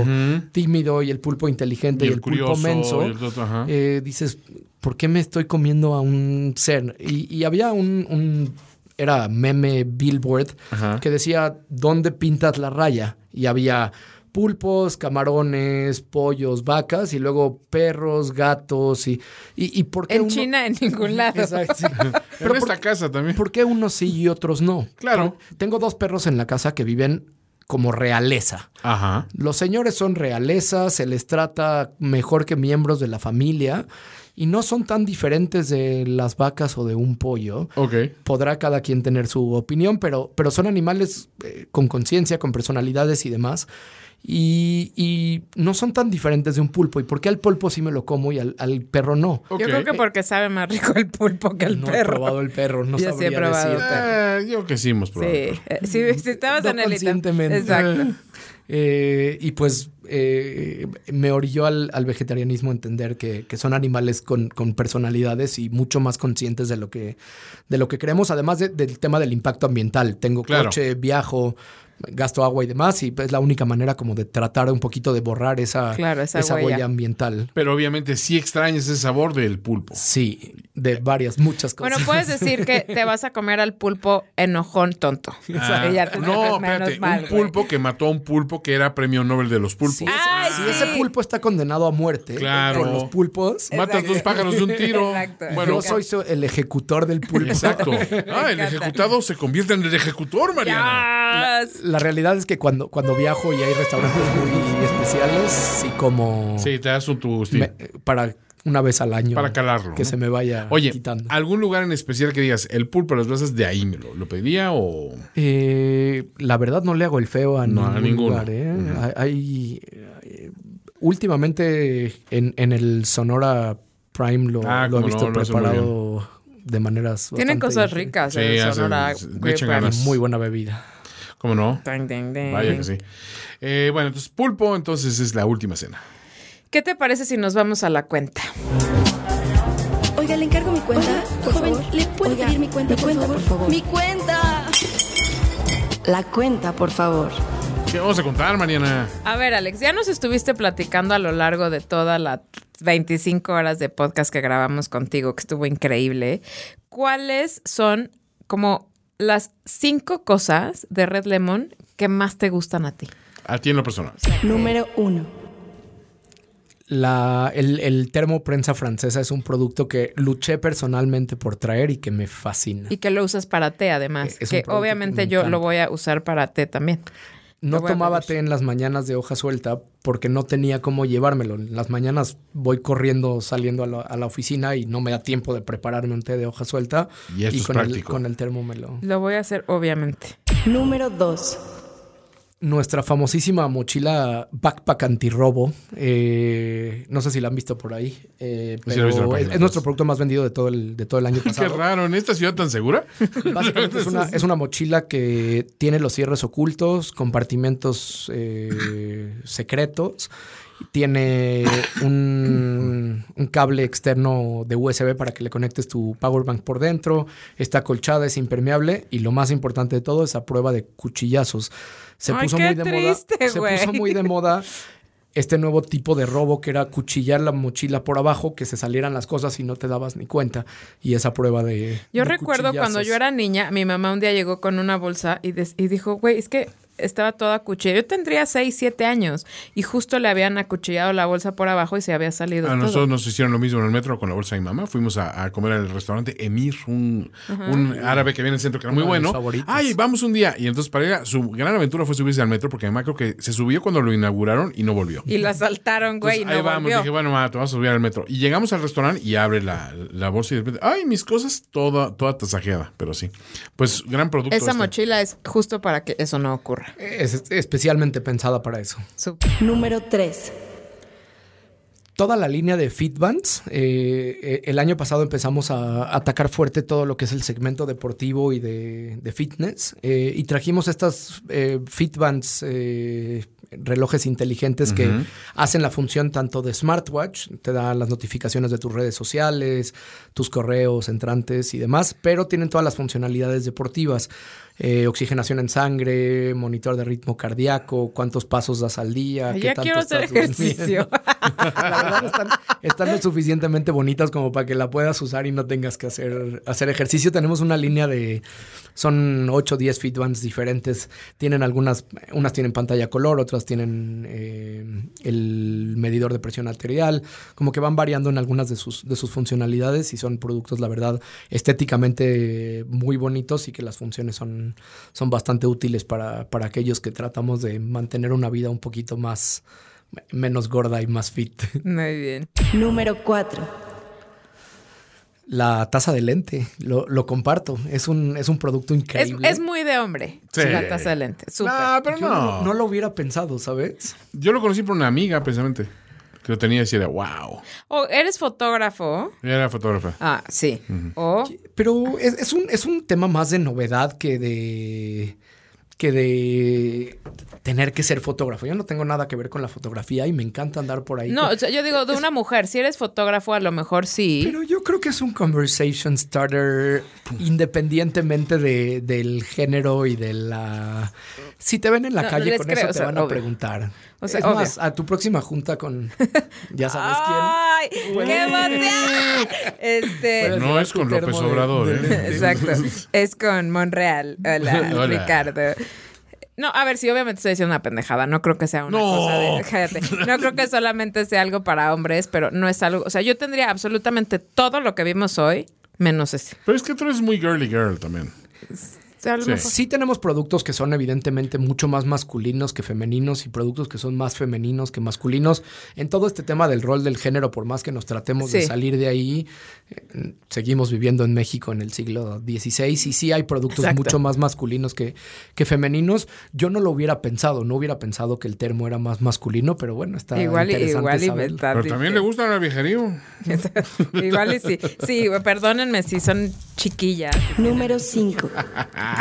S3: tímido y el pulpo inteligente
S2: Y
S3: y,
S2: el
S3: el, pulpo menso,
S2: y el otro, ajá.
S3: eh, dices, ¿por qué me estoy comiendo a un ser? Y, y había un, un- era meme billboard
S2: Ajá.
S3: que decía, ¿dónde pintas la raya? Y había pulpos, camarones, pollos, vacas y luego perros, gatos y, y, y ¿por qué
S1: En
S3: uno-
S1: China, en ningún lado. [laughs]
S3: Exacto, sí. [laughs]
S2: Pero en
S3: por-
S2: esta casa también.
S3: ¿Por qué unos sí y otros no?
S2: Claro.
S3: Tengo dos perros en la casa que viven como realeza.
S2: Ajá.
S3: Los señores son realeza, se les trata mejor que miembros de la familia y no son tan diferentes de las vacas o de un pollo.
S2: Ok.
S3: Podrá cada quien tener su opinión, pero, pero son animales eh, con conciencia, con personalidades y demás. Y, y no son tan diferentes de un pulpo. ¿Y por qué al pulpo sí me lo como y al, al perro no?
S1: Yo creo que porque sabe más rico el pulpo que el
S3: no he
S1: perro.
S3: probado el perro, no [laughs]
S1: Yo sí he
S3: sabría
S1: probado.
S3: decirte.
S2: Eh, yo que sí hemos
S1: Sí,
S2: probado.
S1: eh, si, si estabas
S3: No
S1: en el
S3: conscientemente.
S1: Exacto.
S3: Eh, y pues eh, me orilló al, al vegetarianismo entender que, que son animales con, con personalidades y mucho más conscientes de lo que, de lo que creemos, además de- del tema del impacto ambiental. Tengo
S2: Claro.
S3: coche, viajo, gasto agua y demás, y es la única manera como de tratar un poquito de borrar esa,
S1: Claro, esa huella.
S3: huella ambiental.
S2: Pero obviamente sí extrañas ese sabor del pulpo.
S3: Sí, de varias, muchas cosas.
S1: Bueno, puedes decir que te vas a comer al pulpo enojón tonto. [laughs]
S2: Ah,
S1: Y ya te
S2: no, espérate,
S1: mal,
S2: un
S1: güey.
S2: pulpo que mató a un pulpo que era premio Nobel de los pulpos.
S3: Sí,
S1: Ay,
S3: si
S1: sí.
S3: ese pulpo está condenado a muerte
S2: Claro.
S3: por los pulpos,
S2: Matas dos pájaros de un tiro. [laughs]
S1: Exacto.
S2: Bueno,
S3: yo soy el ejecutor del pulpo.
S2: exacto. [laughs] Ah, el ejecutado se convierte en el ejecutor, Mariana.
S1: Yes.
S3: La realidad es que cuando, cuando viajo y hay restaurantes muy especiales, sí como
S2: Sí, te das un tu sí,
S3: me- para una vez al año.
S2: para calarlo.
S3: Que
S2: ¿no?
S3: se me vaya
S2: Oye,
S3: quitando.
S2: ¿algún lugar en especial que digas, el pulpo a las brasas de ahí me lo, lo pedía o...?
S3: Eh, la verdad no le hago el feo a
S2: No, a
S3: ningún
S2: ninguno.
S3: lugar. ¿eh?
S2: Ujú.
S3: Hay, hay- eh, últimamente en, en el Sonora Prime lo,
S2: Ah,
S3: lo he visto
S2: no, lo hace muy
S3: preparado de maneras
S1: Tienen cosas ricas
S2: Sí,
S1: en
S2: hace-
S1: Sonora. pero-
S2: ganas.
S3: Muy buena bebida.
S2: ¿Cómo no? Vaya que sí. Eh, bueno, entonces pulpo, entonces es la última cena.
S1: ¿Qué te parece si nos vamos a la cuenta?
S4: Oiga, le encargo mi cuenta.
S5: por
S4: Joven,
S5: favor.
S4: ¿le puedo
S5: Oiga,
S4: pedir mi cuenta,
S5: mi
S4: por,
S5: cuenta,
S4: favor?
S5: por favor.
S4: ¡Mi cuenta! La cuenta, por favor.
S2: ¿Qué vamos a contar, Mariana?
S1: A ver, Alex, ya nos estuviste platicando a lo largo de todas las 25 horas de podcast que grabamos contigo, que estuvo increíble. ¿Cuáles son como las cinco cosas de Red Lemon que más te gustan a ti?
S2: A ti en lo personal.
S4: Número uno.
S3: La, el, el termo prensa francesa es un producto que luché personalmente por traer y que me fascina.
S1: Y que lo usas para té, además.
S3: Es
S1: que obviamente
S3: que
S1: yo lo voy a usar para té también.
S3: No tomaba té en las mañanas de hoja suelta porque no tenía cómo llevármelo. En las mañanas voy corriendo, saliendo a la, a la oficina y no me da tiempo de prepararme un té de hoja suelta.
S2: Y esto
S3: con, el,
S2: práctico.
S3: con el termo me lo...
S1: Lo voy a hacer, obviamente.
S4: Número dos.
S3: Nuestra famosísima mochila Backpack Antirrobo. eh, no sé si la han visto por ahí. eh,
S2: Sí,
S3: pero es, nuestro producto más vendido de todo el, de todo el año [laughs]
S2: Qué
S3: pasado.
S2: raro, en esta ciudad tan segura. [laughs]
S3: Básicamente es una, es una mochila que tiene los cierres ocultos, compartimentos eh, secretos. Tiene un, un cable externo de USB para que le conectes tu power bank por dentro. Está colchada, es impermeable. Y lo más importante de todo es a prueba de cuchillazos. Se
S1: Ay,
S3: puso muy de
S1: triste,
S3: moda. Se puso muy de moda este nuevo tipo de robo que era cuchillar la mochila por abajo, que se salieran las cosas y no te dabas ni cuenta. Y esa prueba de.
S1: Yo
S3: de
S1: recuerdo cuando yo era niña, mi mamá un día llegó con una bolsa y, des- y dijo, güey, es que estaba toda cuchilla. Yo tendría 6, 7 años y justo le habían acuchillado la bolsa por abajo y se había salido
S2: A
S1: todo.
S2: nosotros nos hicieron lo mismo en el metro con la bolsa de mi mamá. Fuimos a, a comer al restaurante Emir, un, un árabe que viene en el centro que era muy
S3: Uno
S2: bueno.
S3: favoritos.
S2: Ay, vamos un día. Y entonces para ella, su gran aventura fue subirse al metro porque mi mamá creo que se subió cuando lo inauguraron y no volvió.
S1: Y lo asaltaron, güey, y
S2: Entonces,
S1: no
S2: ahí vamos,
S1: volvió.
S2: dije, bueno, mamá, te vas a subir al metro. Y llegamos al restaurante y abre la, la bolsa y de repente, ay, mis cosas, toda, toda tasajeada, pero sí. Pues gran producto.
S1: Esa
S2: este.
S1: mochila es justo para que eso no ocurra.
S3: Es especialmente pensada para eso.
S4: Número tres.
S3: Toda la línea de Fitbands, eh, eh, el año pasado empezamos a atacar fuerte todo lo que es el segmento deportivo y de, de fitness eh, y trajimos estas eh, Fitbands, eh, relojes inteligentes que hacen la función tanto de smartwatch, te dan las notificaciones de tus redes sociales, tus correos entrantes y demás, pero tienen todas las funcionalidades deportivas. Eh, oxigenación en sangre, monitor de ritmo cardíaco, cuántos pasos das al día.
S1: Ay,
S3: qué
S1: ya
S3: tanto
S1: quiero hacer
S3: estás
S1: ejercicio. [laughs]
S3: La verdad están, están lo suficientemente bonitas como para que la puedas usar y no tengas que hacer, hacer ejercicio. Tenemos una línea de... Son 8 o 10 Fitbands diferentes. Tienen algunas... Unas tienen pantalla color, otras tienen eh, el medidor de presión arterial. Como que van variando en algunas de sus, de sus funcionalidades y son productos, la verdad, estéticamente muy bonitos y que las funciones son, son bastante útiles para, para aquellos que tratamos de mantener una vida un poquito más menos gorda y más fit. [laughs]
S1: Muy bien.
S4: Número cuatro.
S3: La taza de lente, lo, lo comparto. Es un, es un producto increíble.
S1: es muy de hombre.
S2: Sí.
S1: La taza de lente. Súper.
S2: Ah, pero
S3: Yo
S2: no.
S3: no, no lo hubiera pensado, ¿sabes?
S2: Yo lo conocí por una amiga, precisamente, que lo tenía y decía, wow.
S1: O eres fotógrafo.
S2: Ella era fotógrafa.
S1: Ah, sí. O
S3: Pero es, es un, es un tema más de novedad que de que de tener que ser fotógrafo. Yo no tengo nada que ver con la fotografía y me encanta andar por ahí.
S1: No, o sea, yo digo de una mujer. Si eres fotógrafo, a lo mejor sí.
S3: Pero yo creo que es un conversation starter independientemente de, del género y de la... Si te ven en la
S1: No,
S3: calle con
S1: creo,
S3: eso
S1: o
S3: te
S1: sea,
S3: van a
S1: obvio.
S3: preguntar.
S1: O sea,
S3: es más, a tu próxima junta con... Ya sabes quién.
S1: ¡Ay! ¡Qué emoción! Este.
S2: No es con López
S3: de-
S2: Obrador,
S3: de-
S2: ¿eh? [laughs]
S1: Exacto. Es con Monreal. Hola, [laughs]
S2: Hola.
S1: Ricardo. No, a ver, sí, obviamente estoy diciendo una pendejada. No creo que sea una
S2: No.
S1: cosa de. [laughs] Cállate. No creo que solamente sea algo para hombres, pero no es algo. O sea, yo tendría absolutamente todo lo que vimos hoy, menos ese.
S2: Pero es que tú eres muy girly girl también.
S1: O sea, a lo
S2: Sí.
S1: mejor-
S3: Sí tenemos productos que son evidentemente mucho más masculinos que femeninos y productos que son más femeninos que masculinos. En todo este tema del rol del género, por más que nos tratemos de salir de ahí, eh, seguimos viviendo en México en el siglo XVI y sí hay productos
S1: Exacto.
S3: mucho más masculinos que, que femeninos. Yo no lo hubiera pensado, no hubiera pensado que el termo era más masculino, pero bueno, está
S1: Igual,
S3: interesante
S1: igual
S3: saberlo.
S2: Pero también le gusta el viejerío. [laughs]
S1: Igual y sí. Sí, perdónenme si son chiquillas.
S4: Número 5. [laughs]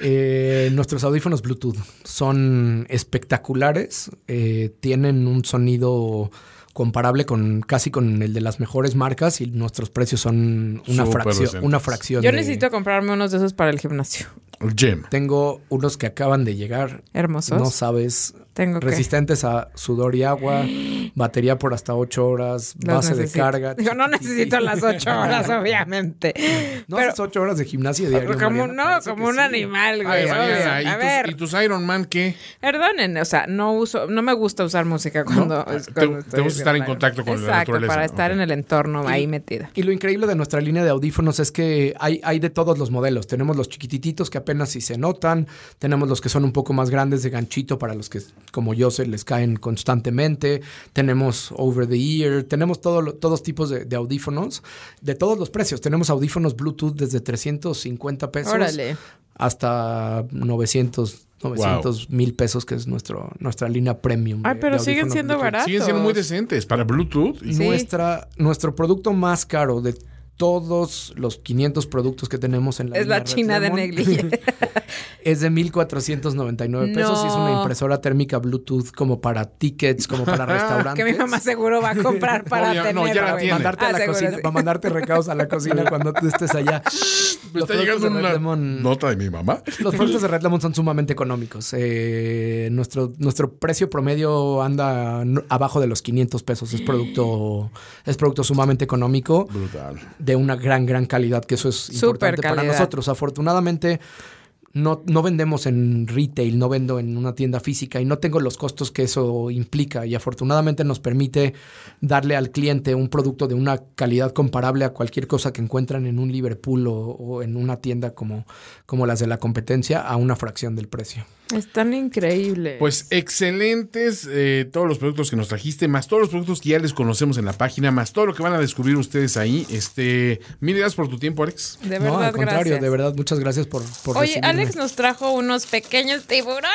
S3: Eh, nuestros audífonos Bluetooth son espectaculares, eh, tienen un sonido comparable con casi con el de las mejores marcas y nuestros precios son una fracción,
S2: decentes.
S3: una fracción.
S1: Yo
S3: de-
S1: necesito comprarme unos de esos para el gimnasio.
S2: Gym.
S3: Tengo unos que acaban de llegar.
S1: Hermosos.
S3: No sabes.
S1: Tengo que-
S3: resistentes a sudor y agua, [gasps] batería por hasta 8 horas,
S1: Los
S3: base de
S1: necesito.
S3: carga. [laughs]
S1: Digo, no necesito las ocho horas, [laughs] obviamente.
S3: No
S1: Pero-
S3: haces 8 horas de gimnasio diario.
S1: como,
S3: Mariana,
S1: no,
S3: parece
S1: como un
S3: sí.
S1: animal, güey.
S2: Ay. Mariana, ¿y,
S1: A
S2: tus,
S1: ver,
S2: ¿y tus Iron Man qué?
S1: perdonen, o sea, no uso, no me gusta usar música cuando, es-
S2: te-
S1: cuando
S2: te
S1: estoy
S2: gusta estar en contacto con la
S1: Exacto,
S2: naturaleza.
S1: para estar en el entorno ahí metida.
S3: Y lo increíble de nuestra línea de audífonos es que hay, hay de todos los modelos. Tenemos los chiquitititos que apenas si se notan, tenemos los que son un poco más grandes de ganchito para los que, como yo, se les caen constantemente, tenemos over the ear, tenemos todo lo- todos tipos de, de audífonos de todos los precios. Tenemos audífonos Bluetooth desde 350 pesos
S1: Órale.
S3: hasta 900, 900 mil pesos, que es nuestro, nuestra línea premium.
S1: Ay,
S3: de-
S1: pero
S3: de
S1: siguen siendo
S3: Bluetooth.
S1: baratos.
S2: Siguen siendo muy decentes para Bluetooth.
S1: Sí.
S3: Nuestra, nuestro producto más caro de todos los 500 productos que tenemos en la
S1: Es la china de negligé. [laughs]
S3: es de 1499 pesos y es una
S1: No.
S3: impresora térmica Bluetooth como para tickets, como para [laughs] restaurantes.
S1: que mi mamá seguro va a comprar para
S2: No, ya- no,
S1: tener.
S2: ya la
S1: güey.
S2: tiene.
S3: mandarte
S1: Ah,
S3: a la cocina,
S1: sí.
S3: para mandarte recados a la cocina cuando tú estés allá. [laughs]
S2: Me
S3: Los
S2: está llegando
S3: de Red
S2: una
S3: Lemon-
S2: nota de mi mamá.
S3: Los productos de Red Lemon son sumamente económicos. Eh, nuestro, nuestro precio promedio anda no- abajo de los 500 pesos. Es producto, es producto sumamente económico
S2: Brutal.
S3: de una gran, gran calidad, que eso es importante para nosotros. Afortunadamente, no, no vendemos en retail, no vendo en una tienda física y no tengo los costos que eso implica. Y afortunadamente nos permite darle al cliente un producto de una calidad comparable a cualquier cosa que encuentran en un Liverpool o, o en una tienda como, como las de la competencia a una fracción del precio.
S1: Están increíbles.
S2: Pues excelentes eh, todos los productos que nos trajiste, más todos los productos que ya les conocemos en la página, más todo lo que van a descubrir ustedes ahí. Este, mil gracias por tu tiempo, Alex.
S1: de
S3: no,
S1: verdad,
S3: al contrario,
S1: gracias.
S3: de verdad, muchas gracias por, por
S1: Oye,
S3: recibirme.
S1: Alex nos trajo unos pequeños tiburones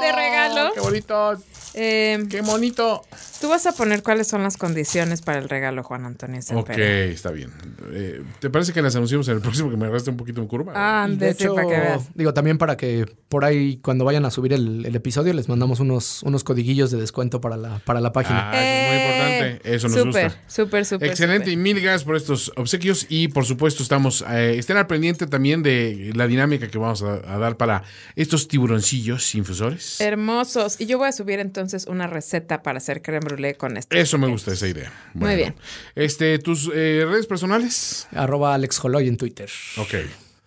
S1: de regalo.
S2: ¡Qué bonito!
S1: Eh,
S2: ¡Qué bonito!
S1: Tú vas a poner cuáles son las condiciones para el regalo, Juan Antonio
S2: Ok,
S1: Sempere.
S2: está bien. Eh, ¿Te parece que las anunciamos en el próximo que me arrastre un poquito en curva?
S1: Ah,
S3: de hecho,
S1: para que veas.
S3: digo, también para que por ahí cuando vayan a subir el, el episodio les mandamos unos, unos codiguillos de descuento para la, para la página.
S2: Ah, eso es muy importante. Eso nos
S1: súper,
S2: gusta.
S1: Súper, súper.
S2: Excelente y mil gracias por estos obsequios y por supuesto estamos, eh, estén al pendiente también de la dinámica que vamos a, a dar para estos tiburoncillos infusores.
S1: Hermosos. Y yo voy a subir entonces una receta para hacer creme brûlée con esto.
S2: Eso me gusta, esa idea.
S1: Muy bien.
S2: Este, ¿Tus eh, redes personales?
S3: Arroba Alex en Twitter.
S2: Ok.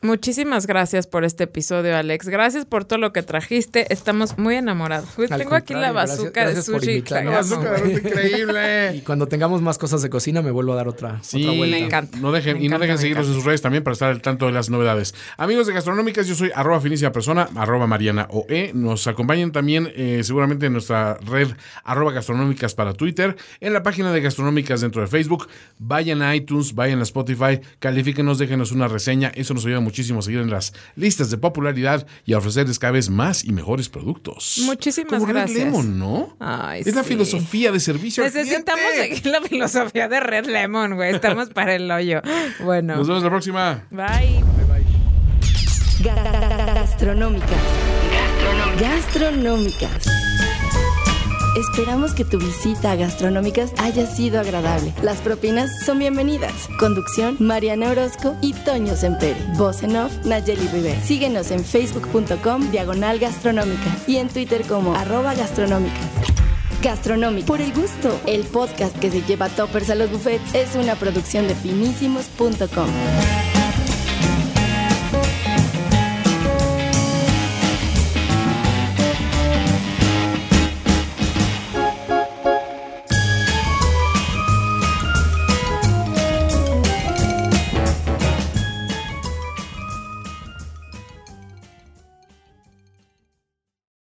S1: Muchísimas gracias por este episodio, Alex. Gracias por todo lo que trajiste. Estamos muy enamorados. Pues tengo aquí la
S3: gracias-
S1: de sushi.
S2: La
S1: güey.
S2: es increíble.
S3: Y cuando tengamos más cosas de cocina me vuelvo a dar otra,
S2: Sí,
S3: otra vuelta.
S1: Me encanta.
S2: No dejen,
S1: Me
S2: y no dejen
S1: me
S2: seguirlos en sus redes también para estar al tanto de las novedades. Amigos de Gastronómicas, yo soy arroba finísima persona, arroba Mariana OE. Nos acompañen también eh, seguramente en nuestra red arroba gastronómicas para Twitter, en la página de Gastronómicas dentro de Facebook. Vayan a iTunes, vayan a Spotify, califíquenos, déjenos una reseña. Eso nos ayuda muchísimo seguir en las listas de popularidad y a ofrecerles cada vez más y mejores productos.
S1: Muchísimas
S2: Como Red
S1: gracias.
S2: Lemon, ¿no?
S1: Ay,
S2: es la filosofía de servicio al
S1: Necesitamos
S2: cliente.
S1: seguir la filosofía de Red Lemon, güey. Estamos para el hoyo. Bueno.
S2: Nos vemos la próxima.
S1: Bye.
S4: Gastronómicas. Gastronómicas. Esperamos que tu visita a Gastronómicas haya sido agradable. Las propinas son bienvenidas. Conducción, Mariana Orozco y Toño Sempere. Voz en off, Nayeli Rivera. Síguenos en facebook.com, diagonal gastronómica y en Twitter como arroba gastronómicas. Gastronómica. Por el gusto. El podcast que se lleva toppers a los buffets es una producción de finísimos.com.